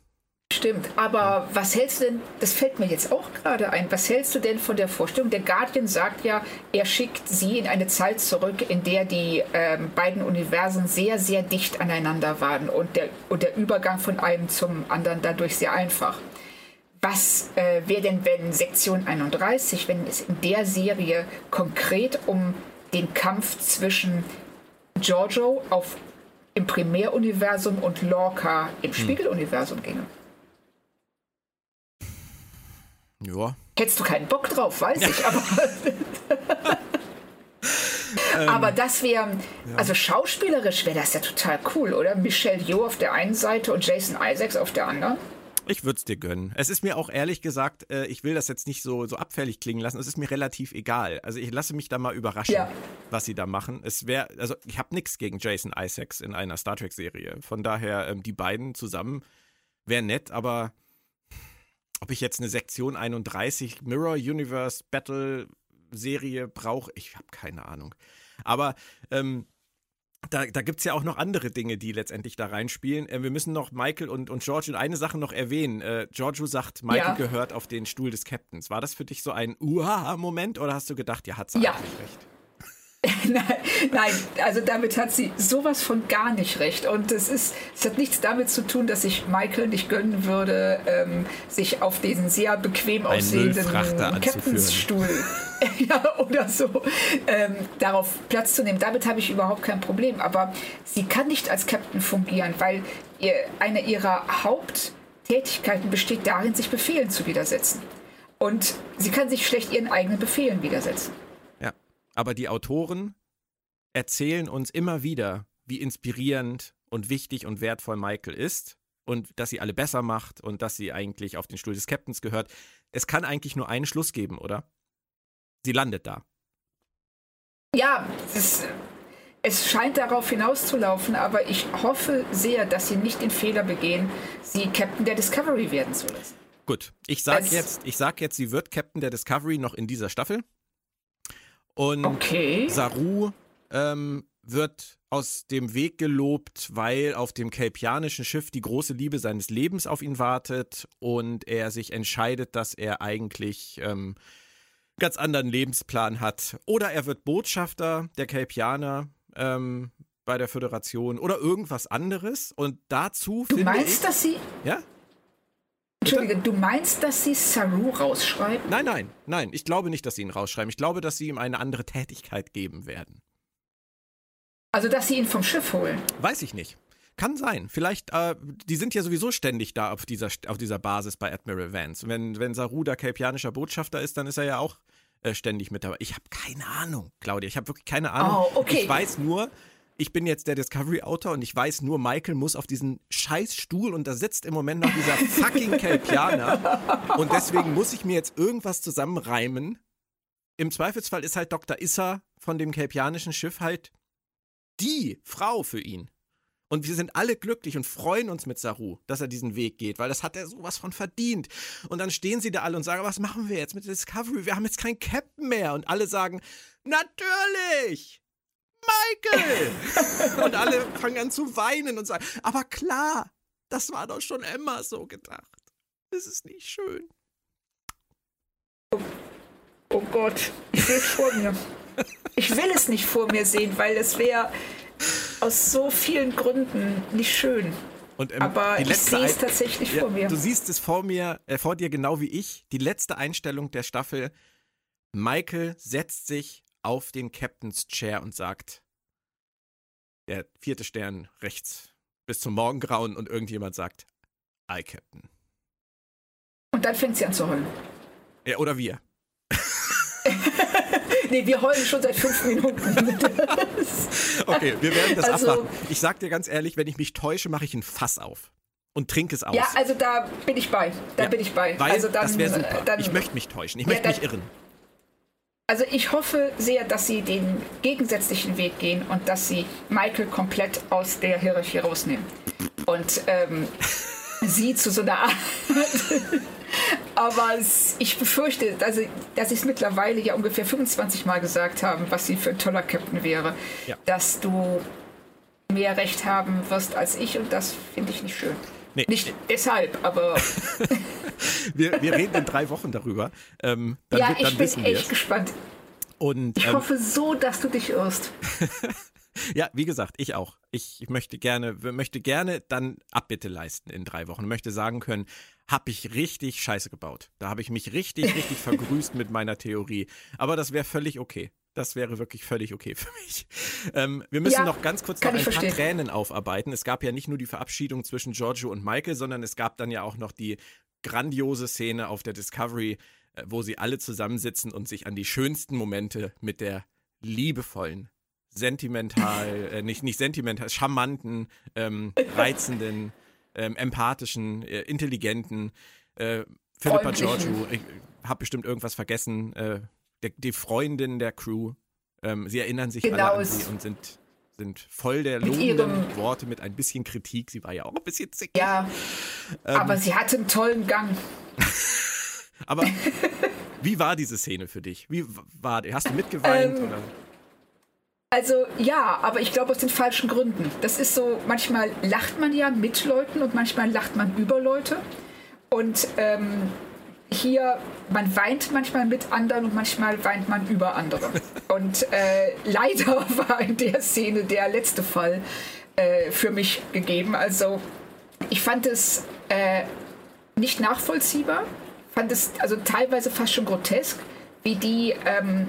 Stimmt, aber was hältst du denn, das fällt mir jetzt auch gerade ein, was hältst du denn von der Vorstellung? Der Guardian sagt ja, er schickt sie in eine Zeit zurück, in der die ähm, beiden Universen sehr, sehr dicht aneinander waren und der, und der Übergang von einem zum anderen dadurch sehr einfach. Was äh, wäre denn, wenn Sektion 31, wenn es in der Serie konkret um den Kampf zwischen Giorgio auf, im Primäruniversum und Lorca im Spiegeluniversum ginge? ja, Hättest du keinen Bock drauf, weiß ich, aber. aber das wäre, also schauspielerisch wäre das ja total cool, oder? Michelle Yeoh auf der einen Seite und Jason Isaacs auf der anderen. Ich würde es dir gönnen. Es ist mir auch ehrlich gesagt, äh, ich will das jetzt nicht so, so abfällig klingen lassen. Es ist mir relativ egal. Also ich lasse mich da mal überraschen, Ja. was sie da machen. Es wäre, also ich habe nichts gegen Jason Isaacs in einer Star Trek-Serie. Von daher, ähm, die beiden zusammen wäre nett, aber ob ich jetzt eine Sektion 31 Mirror Universe Battle Serie brauche, ich habe keine Ahnung. Aber ähm, da, da gibt es ja auch noch andere Dinge, die letztendlich da reinspielen. Äh, wir müssen noch Michael und, und Giorgio eine Sache noch erwähnen. Äh, Giorgio sagt, Michael Ja. gehört auf den Stuhl des Captains. War das für dich so ein Uha-Moment oder hast du gedacht, ja, hat sie Ja. eigentlich recht? nein, also damit hat sie sowas von gar nicht recht. Und es ist, es hat nichts damit zu tun, dass ich Michael nicht gönnen würde, ähm, sich auf diesen sehr bequem aussehenden. Captainsstuhl ja, oder so ähm, darauf Platz zu nehmen. Damit habe ich überhaupt kein Problem. Aber sie kann nicht als Captain fungieren, weil ihr, eine ihrer Haupttätigkeiten besteht darin, sich Befehlen zu widersetzen. Und sie kann sich schlecht ihren eigenen Befehlen widersetzen. Aber die Autoren erzählen uns immer wieder, wie inspirierend und wichtig und wertvoll Michael ist und dass sie alle besser macht und dass sie eigentlich auf den Stuhl des Captains gehört. Es kann eigentlich nur einen Schluss geben, oder? Sie landet da. Ja, es, es scheint darauf hinauszulaufen, aber ich hoffe sehr, dass sie nicht den Fehler begehen, sie Captain der Discovery werden zu lassen. Gut, ich sag jetzt, ich sag jetzt, sie wird Captain der Discovery noch in dieser Staffel. Und okay. Saru ähm, wird aus dem Weg gelobt, weil auf dem kelpianischen Schiff die große Liebe seines Lebens auf ihn wartet und er sich entscheidet, dass er eigentlich ähm, ganz anderen Lebensplan hat. Oder er wird Botschafter der Kelpianer ähm, bei der Föderation oder irgendwas anderes. Und dazu du meinst, ich, dass sie. Ja? Entschuldige, du meinst, dass sie Saru rausschreiben? Nein, nein, nein. Ich glaube nicht, dass sie ihn rausschreiben. Ich glaube, dass sie ihm eine andere Tätigkeit geben werden. Also, dass sie ihn vom Schiff holen? Weiß ich nicht. Kann sein. Vielleicht, äh, die sind ja sowieso ständig da auf dieser, auf dieser Basis bei Admiral Vance. Wenn, wenn Saru da kelpianischer Botschafter ist, dann ist er ja auch äh, ständig mit dabei. Ich habe keine Ahnung, Claudia. Ich habe wirklich keine Ahnung. Oh, okay. Ich weiß nur, ich bin jetzt der Discovery-Autor und ich weiß nur, Michael muss auf diesen Scheißstuhl und da sitzt im Moment noch dieser fucking Kelpianer. Und deswegen muss ich mir jetzt irgendwas zusammenreimen. Im Zweifelsfall ist halt Dr. Issa von dem kelpianischen Schiff halt die Frau für ihn. Und wir sind alle glücklich und freuen uns mit Saru, dass er diesen Weg geht, weil das hat er sowas von verdient. Und dann stehen sie da alle und sagen, was machen wir jetzt mit der Discovery? Wir haben jetzt keinen Captain mehr. Und alle sagen, natürlich! Michael! und alle fangen an zu weinen und sagen, aber klar, das war doch schon immer so gedacht. Das ist nicht schön. Oh Gott, ich sehe es vor mir. Ich will es nicht vor mir sehen, weil es wäre aus so vielen Gründen nicht schön. Und, ähm, Aber die ich sehe es tatsächlich Ja, vor mir. Du siehst es vor mir, äh, vor dir genau wie ich. Die letzte Einstellung der Staffel. Michael setzt sich auf den Captain's Chair und sagt, der vierte Stern rechts bis zum Morgengrauen und irgendjemand sagt, I, Captain. Und dann fängt sie an zu heulen. Ja, oder wir. Nee, wir heulen schon seit fünf Minuten. Okay, wir werden das Also- abwarten. Ich sag dir ganz ehrlich, wenn ich mich täusche, mache ich ein Fass auf und trinke es aus. ja, also da bin ich bei. Da Ja, bin ich bei. Weil also dann, das wäre super. äh, Dann, ich möchte mich täuschen. Ich Ja, möchte mich irren. Also ich hoffe sehr, dass sie den gegensätzlichen Weg gehen und dass sie Michael komplett aus der Hierarchie rausnehmen. Und ähm, sie zu so einer Art. Aber ich befürchte, dass sie, dass sie es mittlerweile ja ungefähr 25 Mal gesagt haben, was sie für ein toller Captain wäre. Ja. Dass du mehr Recht haben wirst als ich und das finde ich nicht schön. Nee. Nicht deshalb, aber Wir, wir reden in drei Wochen darüber. Ähm, dann ja, dann ich wissen bin echt es. gespannt. Und Ich ähm, hoffe so, dass du dich irrst. Ja, wie gesagt, ich auch. Ich möchte gerne, möchte gerne dann Abbitte leisten in drei Wochen. Möchte sagen können, habe ich richtig Scheiße gebaut. Da habe ich mich richtig, richtig vergrüßt mit meiner Theorie. Aber das wäre völlig okay. Das wäre wirklich völlig okay für mich. Ähm, wir müssen Ja, noch ganz kurz noch ein paar verstehen. Tränen aufarbeiten. Es gab ja nicht nur die Verabschiedung zwischen Giorgio und Michael, sondern es gab dann ja auch noch die grandiose Szene auf der Discovery, äh, wo sie alle zusammensitzen und sich an die schönsten Momente mit der liebevollen, sentimental, äh, nicht, nicht sentimental, charmanten, ähm, reizenden, ähm, empathischen, äh, intelligenten äh, Philippa Freundlichen. Giorgio, ich habe bestimmt irgendwas vergessen, äh, der, die Freundin der Crew. Ähm, sie erinnern sich Genau, alle an sie und sind, sind voll der lobenden Worte mit ein bisschen Kritik. Sie war ja auch ein bisschen zickig. Ja, Ähm. aber sie hatte einen tollen Gang. Aber wie war diese Szene für dich? Wie war die? Hast du mitgeweint? Ähm, oder? Also ja, aber ich glaube aus den falschen Gründen. Das ist so, manchmal lacht man ja mit Leuten und manchmal lacht man über Leute. Und ähm, hier, man weint manchmal mit anderen und manchmal weint man über andere. Und äh, leider war in der Szene der letzte Fall äh, für mich gegeben. Also ich fand es äh, nicht nachvollziehbar, fand es also teilweise fast schon grotesk, wie die ähm,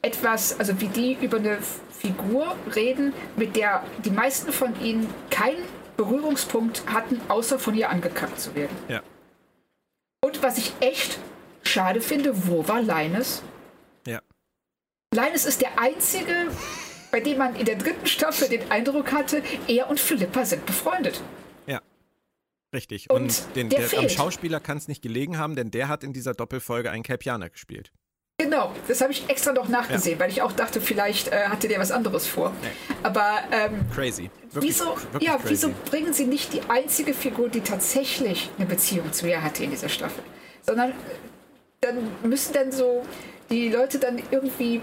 etwas, also wie die über eine Figur reden, mit der die meisten von ihnen kein Berührungspunkt hatten, außer von ihr angekackt zu werden. Ja. Und was ich echt schade finde, wo war Linus? Ja. Linus ist der einzige, bei dem man in der dritten Staffel den Eindruck hatte, er und Philippa sind befreundet. Ja. Richtig. Und Und, den, der der, am. Schauspieler kann es nicht gelegen haben, denn der hat in dieser Doppelfolge einen Kelpianer gespielt. Genau, das habe ich extra noch nachgesehen, weil ich auch dachte, vielleicht äh, hatte der was anderes vor. Aber ähm, Crazy. Wirklich, wieso, wirklich ja, crazy. wieso bringen sie nicht die einzige Figur, die tatsächlich eine Beziehung zu ihr hatte in dieser Staffel? Sondern äh, dann müssen dann so die Leute dann irgendwie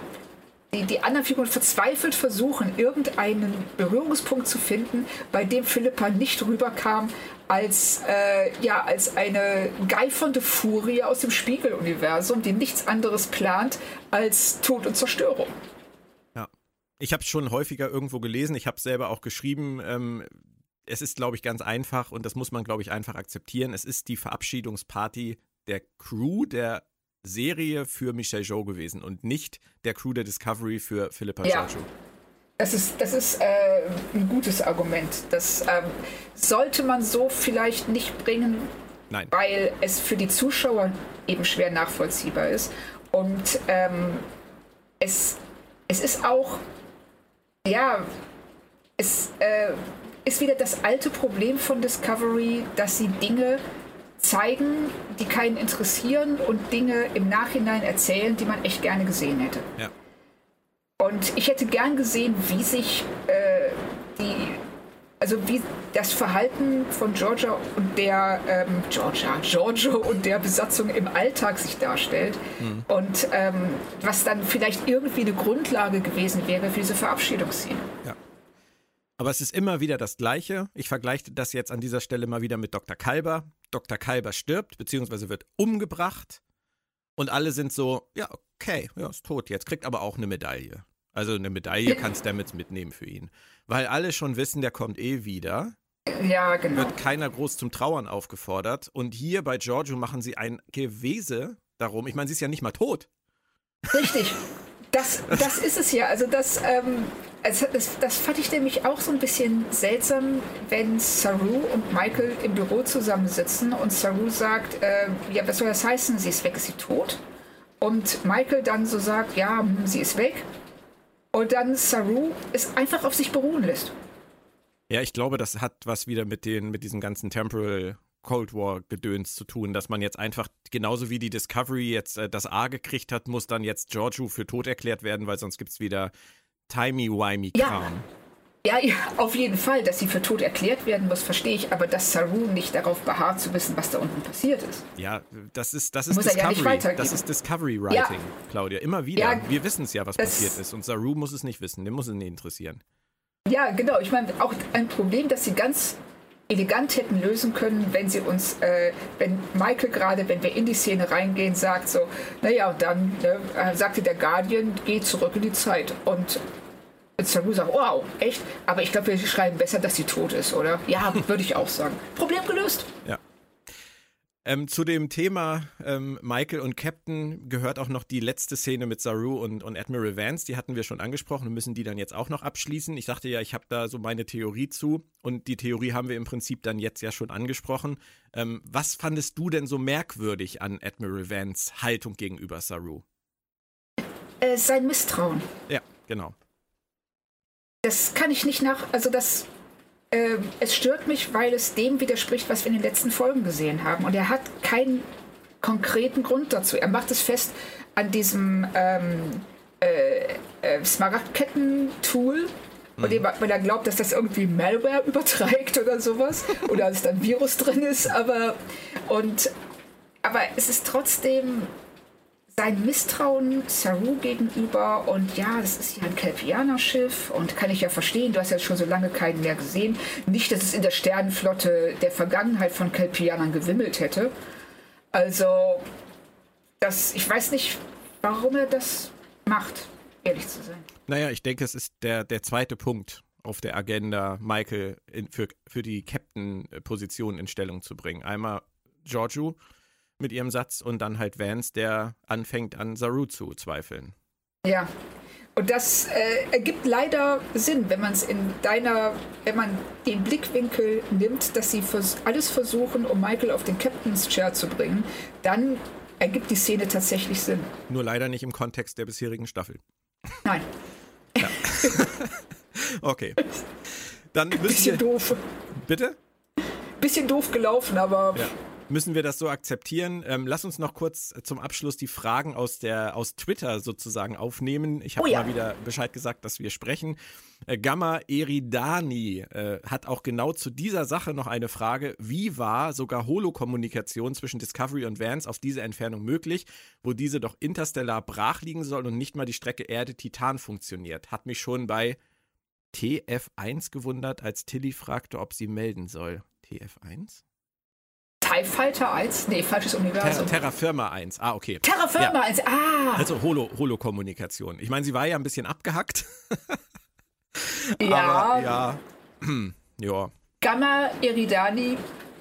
die, die anderen Figuren verzweifelt versuchen, irgendeinen Berührungspunkt zu finden, bei dem Philippa nicht rüberkam als, äh, ja, als eine geifernde Furie aus dem Spiegeluniversum, die nichts anderes plant als Tod und Zerstörung. Ja. Ich habe es schon häufiger irgendwo gelesen, ich habe es selber auch geschrieben. Ähm, es ist, glaube ich, ganz einfach und das muss man, glaube ich, einfach akzeptieren. Es ist die Verabschiedungsparty der Crew der Serie für Michelle Joe gewesen und nicht der Crew der Discovery für Philippa Ja. Giorgio. Das ist, das ist äh, ein gutes Argument. Das ähm, sollte man so vielleicht nicht bringen, Nein. weil es für die Zuschauer eben schwer nachvollziehbar ist. Und ähm, es, es ist auch, ja, es äh, ist wieder das alte Problem von Discovery, dass sie Dinge zeigen, die keinen interessieren und Dinge im Nachhinein erzählen, die man echt gerne gesehen hätte. Ja. Und ich hätte gern gesehen, wie sich äh, die, also wie das Verhalten von Georgia und der ähm, Georgia, Giorgio und der Besatzung im Alltag sich darstellt und ähm, was dann vielleicht irgendwie eine Grundlage gewesen wäre für diese Verabschiedungsszene. Ja. Aber es ist immer wieder das Gleiche. Ich vergleiche das jetzt an dieser Stelle mal wieder mit Dr. Kalber. Dr. Kalber stirbt, beziehungsweise wird umgebracht. Und alle sind so, ja, okay, ja, ist tot jetzt, kriegt aber auch eine Medaille. Also eine Medaille kannst du damit mitnehmen für ihn. Weil alle schon wissen, der kommt eh wieder. Ja, genau. Wird keiner groß zum Trauern aufgefordert. Und hier bei Giorgio machen sie ein Gewese darum. Ich meine, sie ist ja nicht mal tot. Richtig. Das, das ist es ja. Also das, ähm, also das, das fand ich nämlich auch so ein bisschen seltsam, wenn Saru und Michael im Büro zusammensitzen und Saru sagt, äh, ja, was soll das heißen? Sie ist weg, ist sie tot? Und Michael dann so sagt, ja, hm, sie ist weg. Und dann Saru es einfach auf sich beruhen lässt. Ja, ich glaube, das hat was wieder mit den, mit diesem ganzen Temporal Cold War Gedöns zu tun, dass man jetzt einfach, genauso wie die Discovery jetzt äh, das A gekriegt hat, muss dann jetzt Giorgio für tot erklärt werden, weil sonst gibt es wieder Timey-Wimey-Kram. Ja, ja, auf jeden Fall, dass sie für tot erklärt werden muss, verstehe ich, aber dass Saru nicht darauf beharrt zu wissen, was da unten passiert ist. Ja, das ist, das ist Muss er ja Discovery. weitergeben. das ist Discovery Writing, Claudia. Immer wieder. Ja, Wir wissen es ja, was passiert ist. Und Saru muss es nicht wissen. Den muss es nicht interessieren. Ja, genau. Ich meine, auch ein Problem, das sie ganz elegant hätten lösen können, wenn sie uns, äh, wenn Michael gerade, wenn wir in die Szene reingehen, sagt so, naja, und dann ne, äh, sagte der Guardian, geh zurück in die Zeit. Und Saru sagt, wow, echt? Aber ich glaube, wir schreiben besser, dass sie tot ist, oder? Ja, würde ich auch sagen. Problem gelöst. Ja. Ähm, zu dem Thema ähm, Michael und Captain gehört auch noch die letzte Szene mit Saru und, und Admiral Vance. Die hatten wir schon angesprochen und müssen die dann jetzt auch noch abschließen. Ich sagte ja, ich habe da so meine Theorie zu und die Theorie haben wir im Prinzip dann jetzt ja schon angesprochen. Ähm, was fandest du denn so merkwürdig an Admiral Vance Haltung gegenüber Saru? Äh, sein Misstrauen. Ja, genau. Das kann ich nicht nach. Also das. Äh, es stört mich, weil es dem widerspricht, was wir in den letzten Folgen gesehen haben. Und er hat keinen konkreten Grund dazu. Er macht es fest an diesem ähm, äh, äh, Smaragdketten-Tool. Von dem, weil er glaubt, dass das irgendwie Malware überträgt oder sowas. Oder dass da ein Virus drin ist. Aber, und, aber es ist trotzdem sein Misstrauen Saru gegenüber und ja, das ist ja ein Kelpianer-Schiff und kann ich ja verstehen, du hast ja schon so lange keinen mehr gesehen. Nicht, dass es in der Sternenflotte der Vergangenheit von Kelpianern gewimmelt hätte. Also, das, ich weiß nicht, warum er das macht, ehrlich zu sein. Naja, ich denke, es ist der, der zweite Punkt auf der Agenda, Michael in, für, für die Captain-Position in Stellung zu bringen. Einmal Giorgio mit ihrem Satz und dann halt Vance, der anfängt an Saru zu zweifeln. Ja, Und das äh, ergibt leider Sinn, wenn man es in deiner, wenn man den Blickwinkel nimmt, dass sie vers alles versuchen, um Michael auf den Captain's Chair zu bringen, dann ergibt die Szene tatsächlich Sinn. Nur leider nicht im Kontext der bisherigen Staffel. Nein. Ja. okay. Dann Bisschen wir, doof. Bitte? Bisschen doof gelaufen, aber. Ja müssen wir das so akzeptieren. Ähm, lass uns noch kurz zum Abschluss die Fragen aus der aus Twitter sozusagen aufnehmen. Ich habe oh ja. mal wieder Bescheid gesagt, dass wir sprechen. Äh, Gamma Eridani äh, hat auch genau zu dieser Sache noch eine Frage. Wie war sogar Holokommunikation zwischen Discovery und Vance auf diese Entfernung möglich, wo diese doch interstellar brach liegen soll und nicht mal die Strecke Erde-Titan funktioniert? Hat mich schon bei TF1 gewundert, als Tilly fragte, ob sie melden soll. TF1? TIE Fighter 1? Nee, falsches Universum. Ter Terra Firma 1. Ah, okay. Terra Firma ja. 1, ah. Also Holo, Holo-Kommunikation. Ich meine, sie war ja ein bisschen abgehackt. ja. Ja. ja. Gamma Eridani,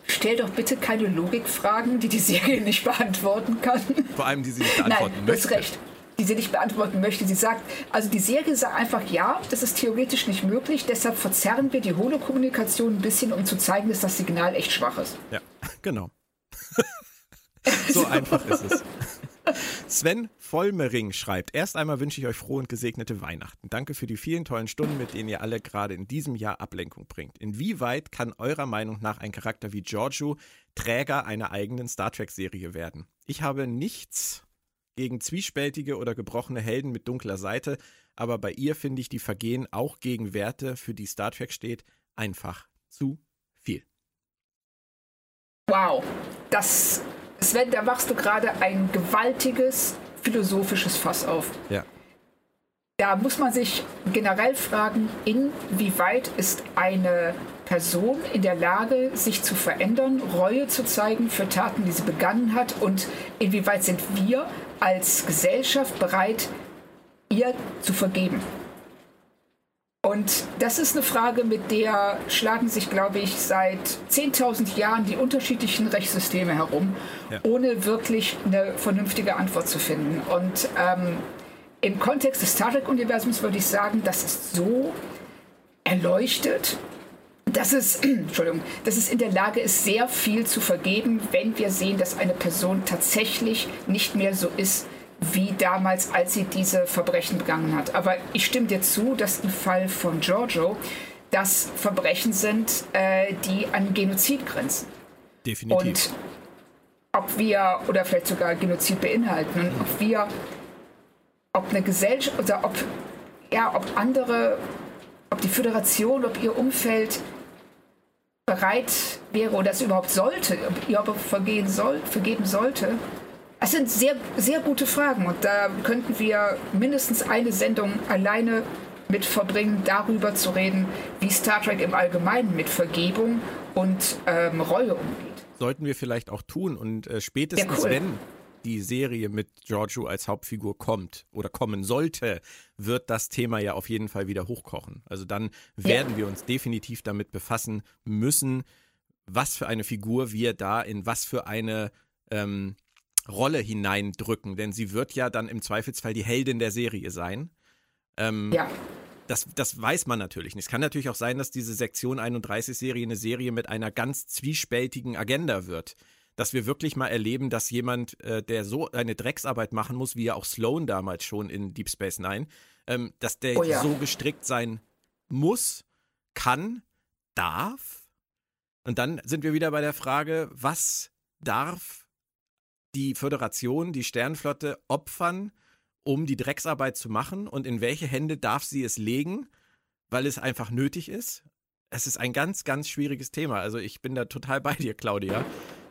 stell doch bitte keine Logikfragen, die die Serie nicht beantworten kann. Vor allem, die sie nicht beantworten Nein, möchte. Du hast recht die sie nicht beantworten möchte. Sie sagt, also die Serie sagt einfach, ja, das ist theoretisch nicht möglich, deshalb verzerren wir die Holokommunikation ein bisschen, um zu zeigen, dass das Signal echt schwach ist. Ja, genau. so einfach ist es. Sven Vollmering schreibt, erst einmal wünsche ich euch frohe und gesegnete Weihnachten. Danke für die vielen tollen Stunden, mit denen ihr alle gerade in diesem Jahr Ablenkung bringt. Inwieweit kann eurer Meinung nach ein Charakter wie Giorgio Träger einer eigenen Star Trek-Serie werden? Ich habe nichts gegen zwiespältige oder gebrochene Helden mit dunkler Seite, aber bei ihr finde ich die Vergehen auch gegen Werte, für die Star Trek steht, einfach zu viel. Wow, das, Sven, da machst du gerade ein gewaltiges philosophisches Fass auf. Ja. Da muss man sich generell fragen, inwieweit ist eine Person in der Lage, sich zu verändern, Reue zu zeigen für Taten, die sie begangen hat und inwieweit sind wir als Gesellschaft bereit, ihr zu vergeben. Und das ist eine Frage, mit der schlagen sich, glaube ich, seit 10.000 Jahren die unterschiedlichen Rechtssysteme herum, ja. ohne wirklich eine vernünftige Antwort zu finden. Und ähm, im Kontext des Star Trek-Universums würde ich sagen, das ist so erleuchtet, dass es, Entschuldigung, dass es in der Lage ist, sehr viel zu vergeben, wenn wir sehen, dass eine Person tatsächlich nicht mehr so ist wie damals, als sie diese Verbrechen begangen hat. Aber ich stimme dir zu, dass im Fall von Giorgio das Verbrechen sind, äh, die an Genozid grenzen. Definitiv. Und ob wir, oder vielleicht sogar Genozid beinhalten, und ob wir, ob eine Gesellschaft, oder ob, ja, ob andere, ob die Föderation, ob ihr Umfeld bereit wäre oder es überhaupt sollte, ob ihr vergehen soll, vergeben sollte? Das sind sehr, sehr gute Fragen und da könnten wir mindestens eine Sendung alleine mit verbringen, darüber zu reden, wie Star Trek im Allgemeinen mit Vergebung und ähm, Reue umgeht. Sollten wir vielleicht auch tun und äh, spätestens ja, cool. wenn die Serie mit Giorgio als Hauptfigur kommt oder kommen sollte, wird das Thema ja auf jeden Fall wieder hochkochen. Also dann werden ja. wir uns definitiv damit befassen müssen, was für eine Figur wir da in was für eine ähm, Rolle hineindrücken. Denn sie wird ja dann im Zweifelsfall die Heldin der Serie sein. Ähm, ja. Das, das weiß man natürlich nicht. Es kann natürlich auch sein, dass diese Sektion 31-Serie eine Serie mit einer ganz zwiespältigen Agenda wird dass wir wirklich mal erleben, dass jemand, äh, der so eine Drecksarbeit machen muss, wie ja auch Sloan damals schon in Deep Space Nine, ähm, dass der oh ja. so gestrickt sein muss, kann, darf. Und dann sind wir wieder bei der Frage, was darf die Föderation, die Sternflotte opfern, um die Drecksarbeit zu machen und in welche Hände darf sie es legen, weil es einfach nötig ist? Es ist ein ganz, ganz schwieriges Thema. Also ich bin da total bei dir, Claudia.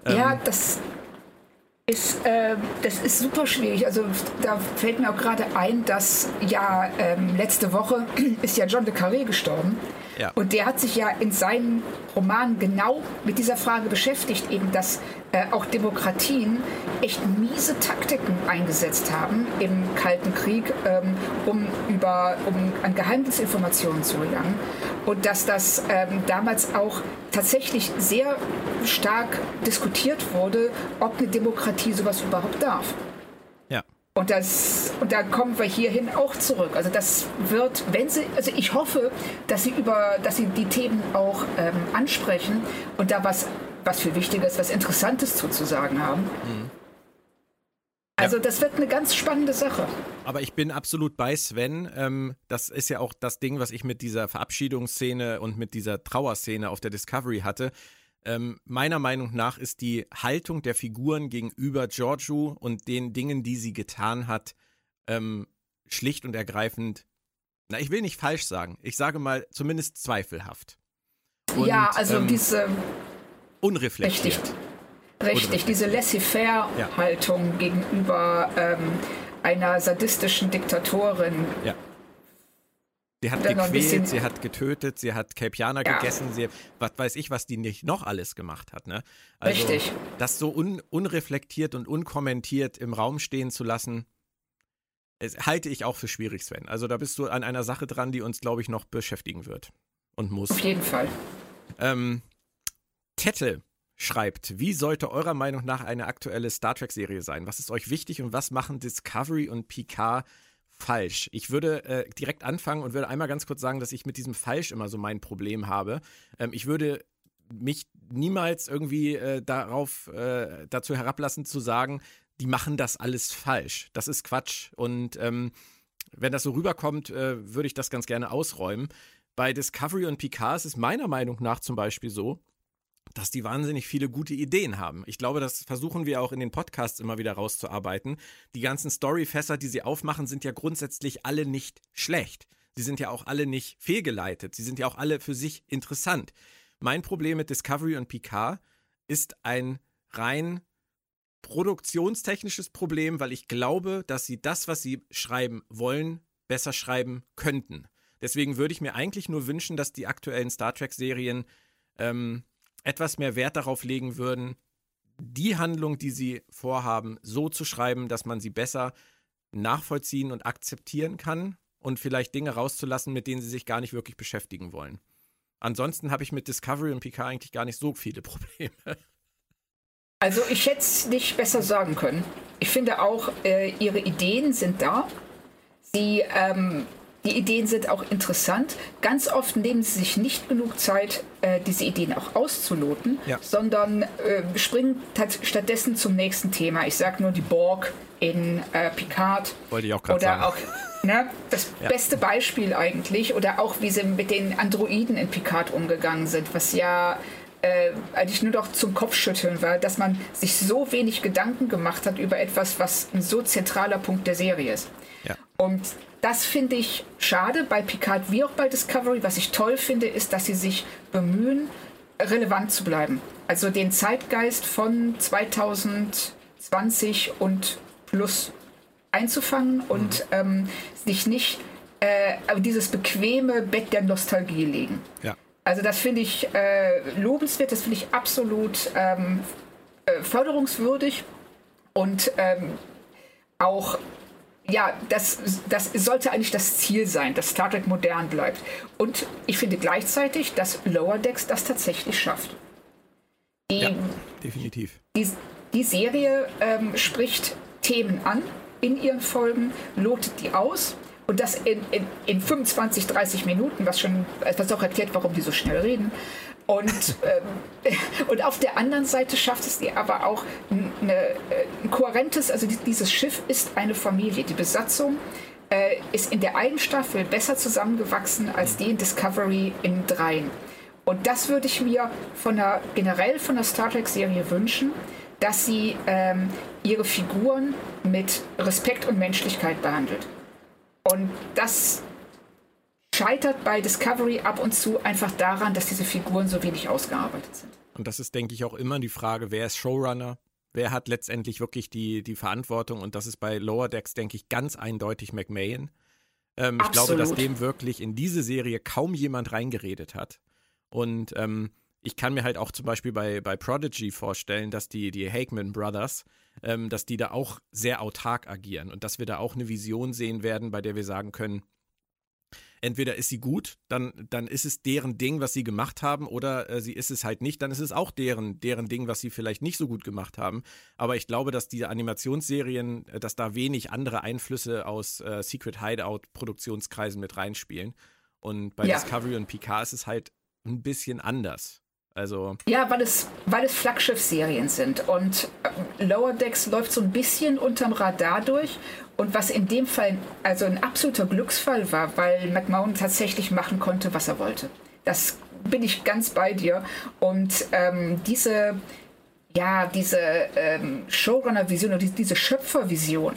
Ja, ähm, das ist, äh, das ist super schwierig. Also da fällt mir auch gerade ein, dass ja ähm, letzte Woche ist ja John le Carré gestorben. Ja. Und der hat sich ja in seinen Romanen genau mit dieser Frage beschäftigt, eben dass äh, auch Demokratien echt miese Taktiken eingesetzt haben im Kalten Krieg, ähm, um, über, um an Geheimdienstinformationen zu gelangen. Und dass das ähm, damals auch tatsächlich sehr stark diskutiert wurde, ob eine Demokratie sowas überhaupt darf. Ja. Und, das, und da kommen wir hierhin auch zurück. Also das wird, wenn sie, also ich hoffe, dass sie über, dass sie die Themen auch ähm, ansprechen und da was, was viel Wichtiges, was Interessantes zuzusagen haben. Mhm. Also das wird eine ganz spannende Sache. Aber ich bin absolut bei Sven. Ähm, das ist ja auch das Ding, was ich mit dieser Verabschiedungsszene und mit dieser Trauerszene auf der Discovery hatte. Ähm, meiner Meinung nach ist die Haltung der Figuren gegenüber Giorgio und den Dingen, die sie getan hat, ähm, schlicht und ergreifend, na, ich will nicht falsch sagen, ich sage mal zumindest zweifelhaft. Und, ja, also ähm, diese. Unreflektiert. Richtig, richtig diese Laissez-faire-Haltung ja. gegenüber ähm, einer sadistischen Diktatorin. Ja Sie hat gequält, sie hat getötet, sie hat Kelpianer ja. gegessen, sie, was weiß ich, was die nicht noch alles gemacht hat. Ne? Also, Richtig. Das so un, unreflektiert und unkommentiert im Raum stehen zu lassen, halte ich auch für schwierig, Sven. Also da bist du an einer Sache dran, die uns, glaube ich, noch beschäftigen wird und muss. Auf jeden Fall. Ähm, Tette schreibt, wie sollte eurer Meinung nach eine aktuelle Star Trek-Serie sein? Was ist euch wichtig und was machen Discovery und Picard falsch. Ich würde äh, direkt anfangen und würde einmal ganz kurz sagen, dass ich mit diesem falsch immer so mein Problem habe. Ähm, ich würde mich niemals irgendwie äh, darauf äh, dazu herablassen zu sagen, die machen das alles falsch. Das ist Quatsch. Und ähm, wenn das so rüberkommt, äh, würde ich das ganz gerne ausräumen. Bei Discovery und Picard ist es meiner Meinung nach zum Beispiel so, dass die wahnsinnig viele gute Ideen haben. Ich glaube, das versuchen wir auch in den Podcasts immer wieder rauszuarbeiten. Die ganzen Storyfässer, die sie aufmachen, sind ja grundsätzlich alle nicht schlecht. Sie sind ja auch alle nicht fehlgeleitet. Sie sind ja auch alle für sich interessant. Mein Problem mit Discovery und Picard ist ein rein produktionstechnisches Problem, weil ich glaube, dass sie das, was sie schreiben wollen, besser schreiben könnten. Deswegen würde ich mir eigentlich nur wünschen, dass die aktuellen Star Trek-Serien ähm, etwas mehr Wert darauf legen würden, die Handlung, die sie vorhaben, so zu schreiben, dass man sie besser nachvollziehen und akzeptieren kann und vielleicht Dinge rauszulassen, mit denen sie sich gar nicht wirklich beschäftigen wollen. Ansonsten habe ich mit Discovery und Picard eigentlich gar nicht so viele Probleme. Also ich hätte es nicht besser sagen können. Ich finde auch, äh, ihre Ideen sind da. Sie ähm, die Ideen sind auch interessant. Ganz oft nehmen sie sich nicht genug Zeit, äh, diese Ideen auch auszuloten, ja. sondern äh, springen stattdessen zum nächsten Thema. Ich sage nur die Borg in äh, Picard. Wollte ich auch gerade sagen. Auch, ne, das ja. beste Beispiel eigentlich. Oder auch, wie sie mit den Androiden in Picard umgegangen sind, was ja äh, eigentlich nur noch zum Kopfschütteln war, dass man sich so wenig Gedanken gemacht hat über etwas, was ein so zentraler Punkt der Serie ist. Ja. Und das finde ich schade bei Picard wie auch bei Discovery. Was ich toll finde, ist, dass sie sich bemühen, relevant zu bleiben. Also den Zeitgeist von 2020 und plus einzufangen und mhm. ähm, sich nicht äh, dieses bequeme Bett der Nostalgie legen. Ja. Also das finde ich äh, lobenswert, das finde ich absolut ähm, äh, förderungswürdig und ähm, auch ja, das, das sollte eigentlich das Ziel sein, dass Star Trek modern bleibt. Und ich finde gleichzeitig, dass Lower Decks das tatsächlich schafft. Die, ja, definitiv. Die, die Serie ähm, spricht Themen an in ihren Folgen, lotet die aus und das in, in, in 25, 30 Minuten, was schon was auch erklärt, warum die so schnell reden. Und, ähm, und auf der anderen Seite schafft es dir aber auch eine, äh, ein kohärentes, also dieses Schiff ist eine Familie. Die Besatzung äh, ist in der einen Staffel besser zusammengewachsen als die in Discovery in dreien. Und das würde ich mir von der, generell von der Star Trek-Serie wünschen, dass sie ähm, ihre Figuren mit Respekt und Menschlichkeit behandelt. Und das scheitert bei Discovery ab und zu einfach daran, dass diese Figuren so wenig ausgearbeitet sind. Und das ist, denke ich, auch immer die Frage, wer ist Showrunner? Wer hat letztendlich wirklich die, die Verantwortung? Und das ist bei Lower Decks, denke ich, ganz eindeutig McMahon. Ähm, ich glaube, dass dem wirklich in diese Serie kaum jemand reingeredet hat. Und ähm, ich kann mir halt auch zum Beispiel bei, bei Prodigy vorstellen, dass die, die Hageman Brothers, ähm, dass die da auch sehr autark agieren und dass wir da auch eine Vision sehen werden, bei der wir sagen können, entweder ist sie gut, dann, dann ist es deren Ding, was sie gemacht haben, oder äh, sie ist es halt nicht, dann ist es auch deren, deren Ding, was sie vielleicht nicht so gut gemacht haben. Aber ich glaube, dass diese Animationsserien, äh, dass da wenig andere Einflüsse aus äh, Secret Hideout-Produktionskreisen mit reinspielen. Und bei ja. Discovery und Picard ist es halt ein bisschen anders. Also ja, weil es, weil es Flaggschiff-Serien sind. Und äh, Lower Decks läuft so ein bisschen unterm Radar durch. Und was in dem Fall also ein absoluter Glücksfall war, weil McMahon tatsächlich machen konnte, was er wollte. Das bin ich ganz bei dir. Und ähm, diese ja diese ähm, Showrunner-Vision oder diese Schöpfer-Vision,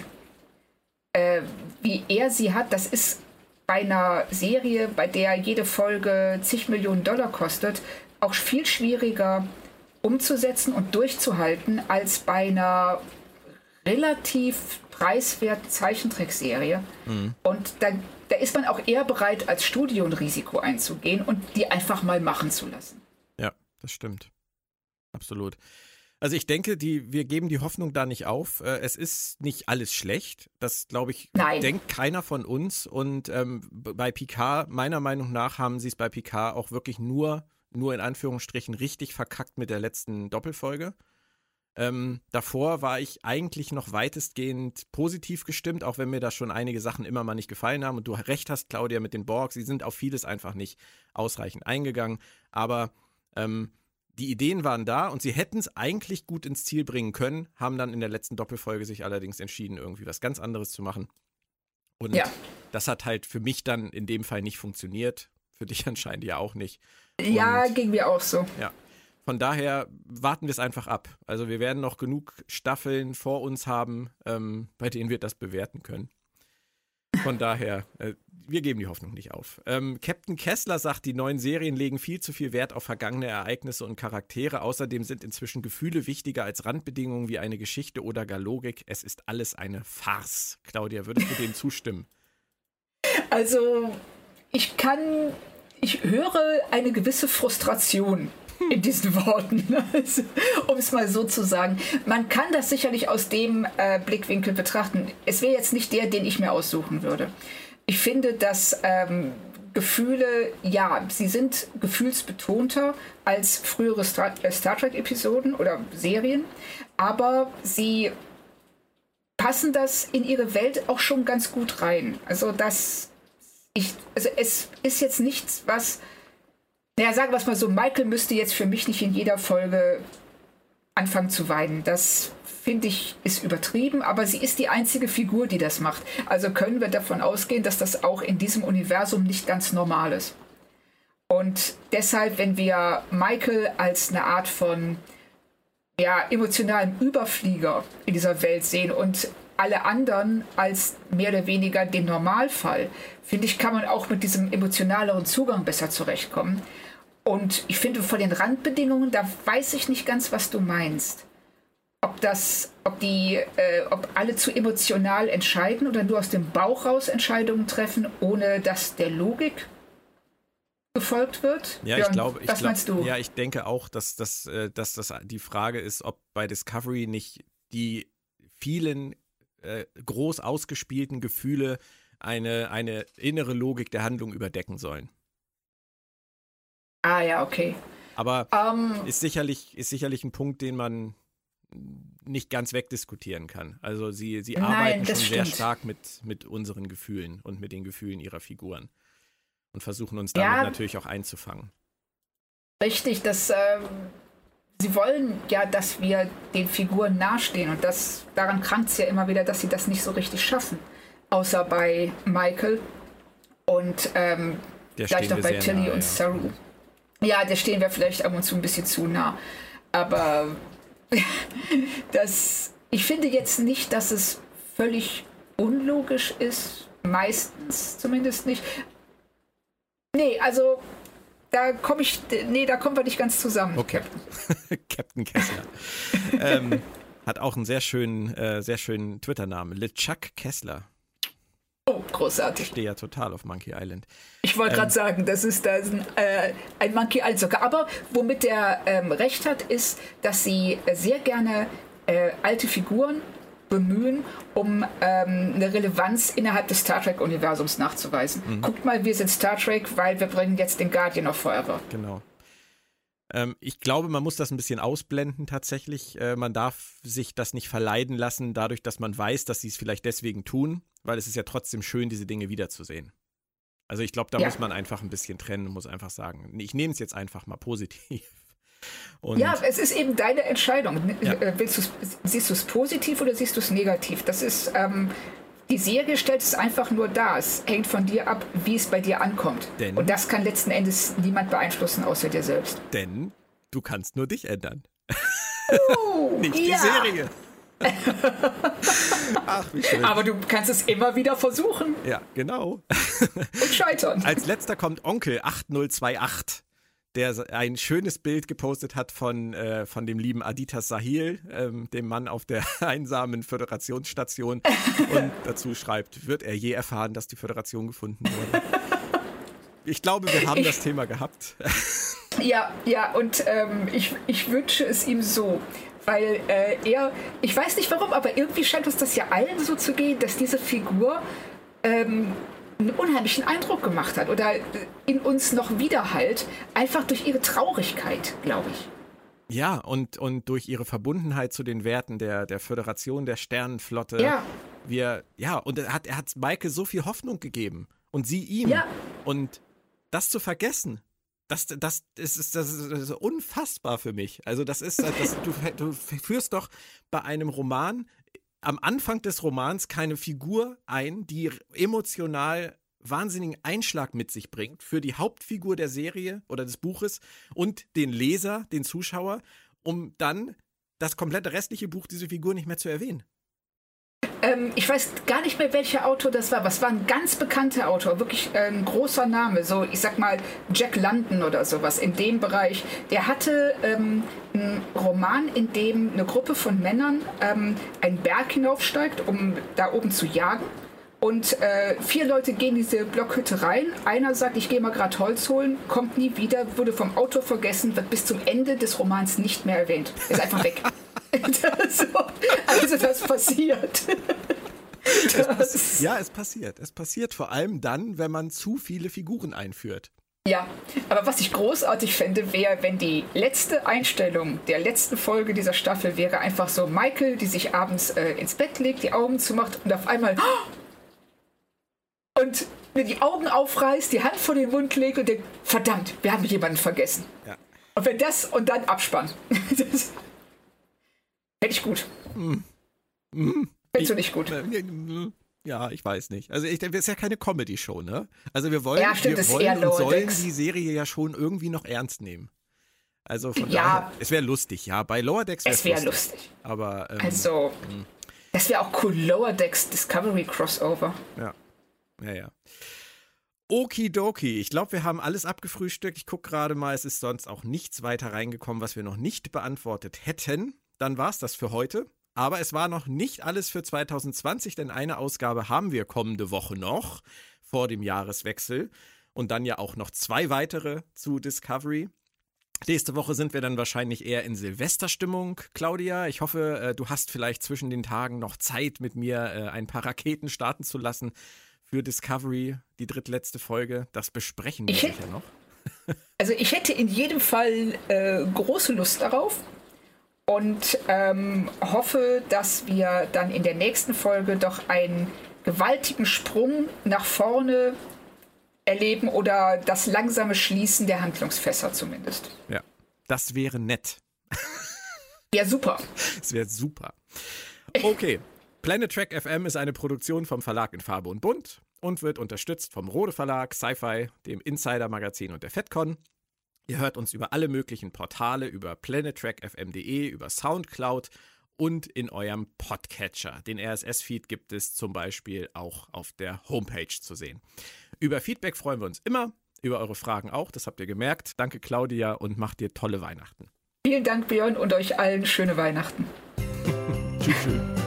äh, wie er sie hat, das ist bei einer Serie, bei der jede Folge zig Millionen Dollar kostet, auch viel schwieriger umzusetzen und durchzuhalten als bei einer relativ preiswerten Zeichentrickserie. Mhm. Und da, da ist man auch eher bereit, als Studio ein Risiko einzugehen und die einfach mal machen zu lassen. Ja, das stimmt. Absolut. Also ich denke, die, wir geben die Hoffnung da nicht auf. Äh, es ist nicht alles schlecht. Das, glaube ich, Nein. denkt keiner von uns. Und ähm, bei Picard, meiner Meinung nach, haben sie es bei Picard auch wirklich nur nur in Anführungsstrichen richtig verkackt mit der letzten Doppelfolge. Ähm, davor war ich eigentlich noch weitestgehend positiv gestimmt, auch wenn mir da schon einige Sachen immer mal nicht gefallen haben. Und du recht hast, Claudia, mit den Borgs, sie sind auf vieles einfach nicht ausreichend eingegangen. Aber ähm, die Ideen waren da und sie hätten es eigentlich gut ins Ziel bringen können, haben dann in der letzten Doppelfolge sich allerdings entschieden, irgendwie was ganz anderes zu machen. Und ja. das hat halt für mich dann in dem Fall nicht funktioniert. Für dich anscheinend ja auch nicht. Ja, ging mir auch so. Ja. Von daher warten wir es einfach ab. Also wir werden noch genug Staffeln vor uns haben, ähm, bei denen wir das bewerten können. Von daher, äh, wir geben die Hoffnung nicht auf. Ähm, Captain Kessler sagt, die neuen Serien legen viel zu viel Wert auf vergangene Ereignisse und Charaktere. Außerdem sind inzwischen Gefühle wichtiger als Randbedingungen wie eine Geschichte oder gar Logik. Es ist alles eine Farce. Claudia, würdest du dem zustimmen? Also, ich kann ich höre eine gewisse Frustration in diesen Worten, also, um es mal so zu sagen. Man kann das sicherlich aus dem äh, Blickwinkel betrachten. Es wäre jetzt nicht der, den ich mir aussuchen würde. Ich finde, dass ähm, Gefühle, ja, sie sind gefühlsbetonter als frühere Star, äh, Star Trek-Episoden oder Serien, aber sie passen das in ihre Welt auch schon ganz gut rein. Also das ich, also es ist jetzt nichts, was, naja, sagen wir es mal so, Michael müsste jetzt für mich nicht in jeder Folge anfangen zu weinen. Das finde ich ist übertrieben, aber sie ist die einzige Figur, die das macht. Also können wir davon ausgehen, dass das auch in diesem Universum nicht ganz normal ist. Und deshalb, wenn wir Michael als eine Art von ja, emotionalen Überflieger in dieser Welt sehen und alle anderen als mehr oder weniger den Normalfall, finde ich, kann man auch mit diesem emotionaleren Zugang besser zurechtkommen. Und ich finde, von den Randbedingungen, da weiß ich nicht ganz, was du meinst. Ob das, ob die, äh, ob alle zu emotional entscheiden oder nur aus dem Bauch raus Entscheidungen treffen, ohne dass der Logik gefolgt wird? Ja, ich glaube, was glaub, meinst du? Ja, ich denke auch, dass, dass, äh, dass das die Frage ist, ob bei Discovery nicht die vielen äh, groß ausgespielten Gefühle eine, eine innere Logik der Handlung überdecken sollen. Ah ja, okay. Aber um, ähm, ist, sicherlich, ist sicherlich ein Punkt, den man nicht ganz wegdiskutieren kann. Also sie, sie arbeiten schon stimmt. sehr stark mit, mit unseren Gefühlen und mit den Gefühlen ihrer Figuren und versuchen uns damit ja, natürlich auch einzufangen. Richtig, das ähm, sie wollen ja, dass wir den Figuren nahestehen und das, daran krankt es ja immer wieder, dass sie das nicht so richtig schaffen. Außer bei Michael und ähm, vielleicht auch bei Tilly nah, und ja. Saru. Ja, der stehen wir vielleicht ab und zu ein bisschen zu nah. Aber das, ich finde jetzt nicht, dass es völlig unlogisch ist. Meistens zumindest nicht. Nee, also da komme ich, nee, da kommen wir nicht ganz zusammen, okay. Captain. Captain Kessler. ähm, hat auch einen sehr schönen, äh, sehr schönen Twitter-Namen. LeChuck Kessler. Oh, großartig. Ich stehe ja total auf Monkey Island. Ich wollte ähm, gerade sagen, das ist, das ist ein, äh, ein Monkey Island sogar. Aber womit der ähm, recht hat, ist, dass sie sehr gerne äh, alte Figuren bemühen, um ähm, eine Relevanz innerhalb des Star Trek-Universums nachzuweisen. Mhm. Guckt mal, wir sind Star Trek, weil wir bringen jetzt den Guardian of Forever. Genau. Ähm, ich glaube, man muss das ein bisschen ausblenden tatsächlich. Äh, man darf sich das nicht verleiden lassen, dadurch, dass man weiß, dass sie es vielleicht deswegen tun, weil es ist ja trotzdem schön, diese Dinge wiederzusehen. Also ich glaube, da ja. muss man einfach ein bisschen trennen und muss einfach sagen, ich nehme es jetzt einfach mal positiv. Und ja, es ist eben deine Entscheidung. Ja. Äh, willst siehst du es positiv oder siehst du es negativ? Das ist, ähm, die Serie stellt es einfach nur dar. Es hängt von dir ab, wie es bei dir ankommt. Denn, Und das kann letzten Endes niemand beeinflussen, außer dir selbst. Denn du kannst nur dich ändern. Uh, Nicht die Serie. Ach, wie schön. Aber du kannst es immer wieder versuchen. Ja, genau. Und scheitern. Als letzter kommt Onkel 8028 der ein schönes Bild gepostet hat von, äh, von dem lieben Aditas Sahil, ähm, dem Mann auf der einsamen Föderationsstation und dazu schreibt, wird er je erfahren, dass die Föderation gefunden wurde? Ich glaube, wir haben ich, das Thema gehabt. Ja, ja, und ähm, ich, ich wünsche es ihm so. Weil äh, er, ich weiß nicht warum, aber irgendwie scheint uns das ja allen so zu gehen, dass diese Figur ähm, einen unheimlichen Eindruck gemacht hat oder in uns noch widerhallt, einfach durch ihre Traurigkeit, glaube ich. Ja, und, und durch ihre Verbundenheit zu den Werten der, der Föderation der Sternenflotte. Ja. Wir, ja, und er hat, er hat Maike so viel Hoffnung gegeben. Und sie ihm. Ja. Und das zu vergessen, das, das, das, ist, das ist unfassbar für mich. Also, das ist, das, du, du führst doch bei einem Roman am Anfang des Romans keine Figur ein, die emotional wahnsinnigen Einschlag mit sich bringt für die Hauptfigur der Serie oder des Buches und den Leser, den Zuschauer, um dann das komplette restliche Buch diese Figur nicht mehr zu erwähnen. Ähm, ich weiß gar nicht mehr, welcher Autor das war, es war ein ganz bekannter Autor, wirklich äh, ein großer Name, so ich sag mal Jack London oder sowas in dem Bereich. Der hatte ähm, einen Roman, in dem eine Gruppe von Männern ähm, einen Berg hinaufsteigt, um da oben zu jagen. Und äh, vier Leute gehen in diese Blockhütte rein. Einer sagt, ich gehe mal gerade Holz holen, kommt nie wieder, wurde vom Autor vergessen, wird bis zum Ende des Romans nicht mehr erwähnt. Ist einfach weg. so, also das passiert. Das. Es, ja, es passiert. Es passiert vor allem dann, wenn man zu viele Figuren einführt. Ja, aber was ich großartig fände, wäre, wenn die letzte Einstellung der letzten Folge dieser Staffel wäre einfach so Michael, die sich abends äh, ins Bett legt, die Augen zumacht und auf einmal und mir die Augen aufreißt, die Hand vor den Mund legt und denkt, verdammt, wir haben jemanden vergessen. Ja. Und wenn das und dann Abspann. das, Hätte ich gut. Mm. Mm. Findest du nicht gut? Ja, ich weiß nicht. Also ich denke, es ist ja keine Comedy-Show, ne? Also wir wollen, ja, stimmt, wir wollen und sollen die Serie ja schon irgendwie noch ernst nehmen. Also von ja, daher, es wäre lustig, ja. Bei Lower Decks wäre es wär lustig. lustig. Aber ähm, also, mh. Hm. das wäre auch cool. Lower Decks Discovery Crossover. Ja, ja, ja. Okidoki. Ich glaube, wir haben alles abgefrühstückt. Ich gucke gerade mal, es ist sonst auch nichts weiter reingekommen, was wir noch nicht beantwortet hätten dann war es das für heute. Aber es war noch nicht alles für 2020, denn eine Ausgabe haben wir kommende Woche noch vor dem Jahreswechsel und dann ja auch noch zwei weitere zu Discovery. Nächste Woche sind wir dann wahrscheinlich eher in Silvesterstimmung, Claudia. Ich hoffe, äh, du hast vielleicht zwischen den Tagen noch Zeit, mit mir äh, ein paar Raketen starten zu lassen für Discovery, die drittletzte Folge. Das besprechen wir sicher noch. Also ich hätte in jedem Fall äh, große Lust darauf und ähm, hoffe, dass wir dann in der nächsten Folge doch einen gewaltigen Sprung nach vorne erleben oder das langsame Schließen der Handlungsfässer zumindest. Ja, das wäre nett. Ja, super. Das wäre super. Okay. Planet Track FM ist eine Produktion vom Verlag in Farbe und Bunt und wird unterstützt vom Rode Verlag, Sci-Fi, dem Insider Magazin und der FedCon. Ihr hört uns über alle möglichen Portale, über planettrackfm.de, über Soundcloud und in eurem Podcatcher. Den RSS-Feed gibt es zum Beispiel auch auf der Homepage zu sehen. Über Feedback freuen wir uns immer, über eure Fragen auch, das habt ihr gemerkt. Danke Claudia und macht dir tolle Weihnachten. Vielen Dank Björn und euch allen schöne Weihnachten. tschüss. Tschüss.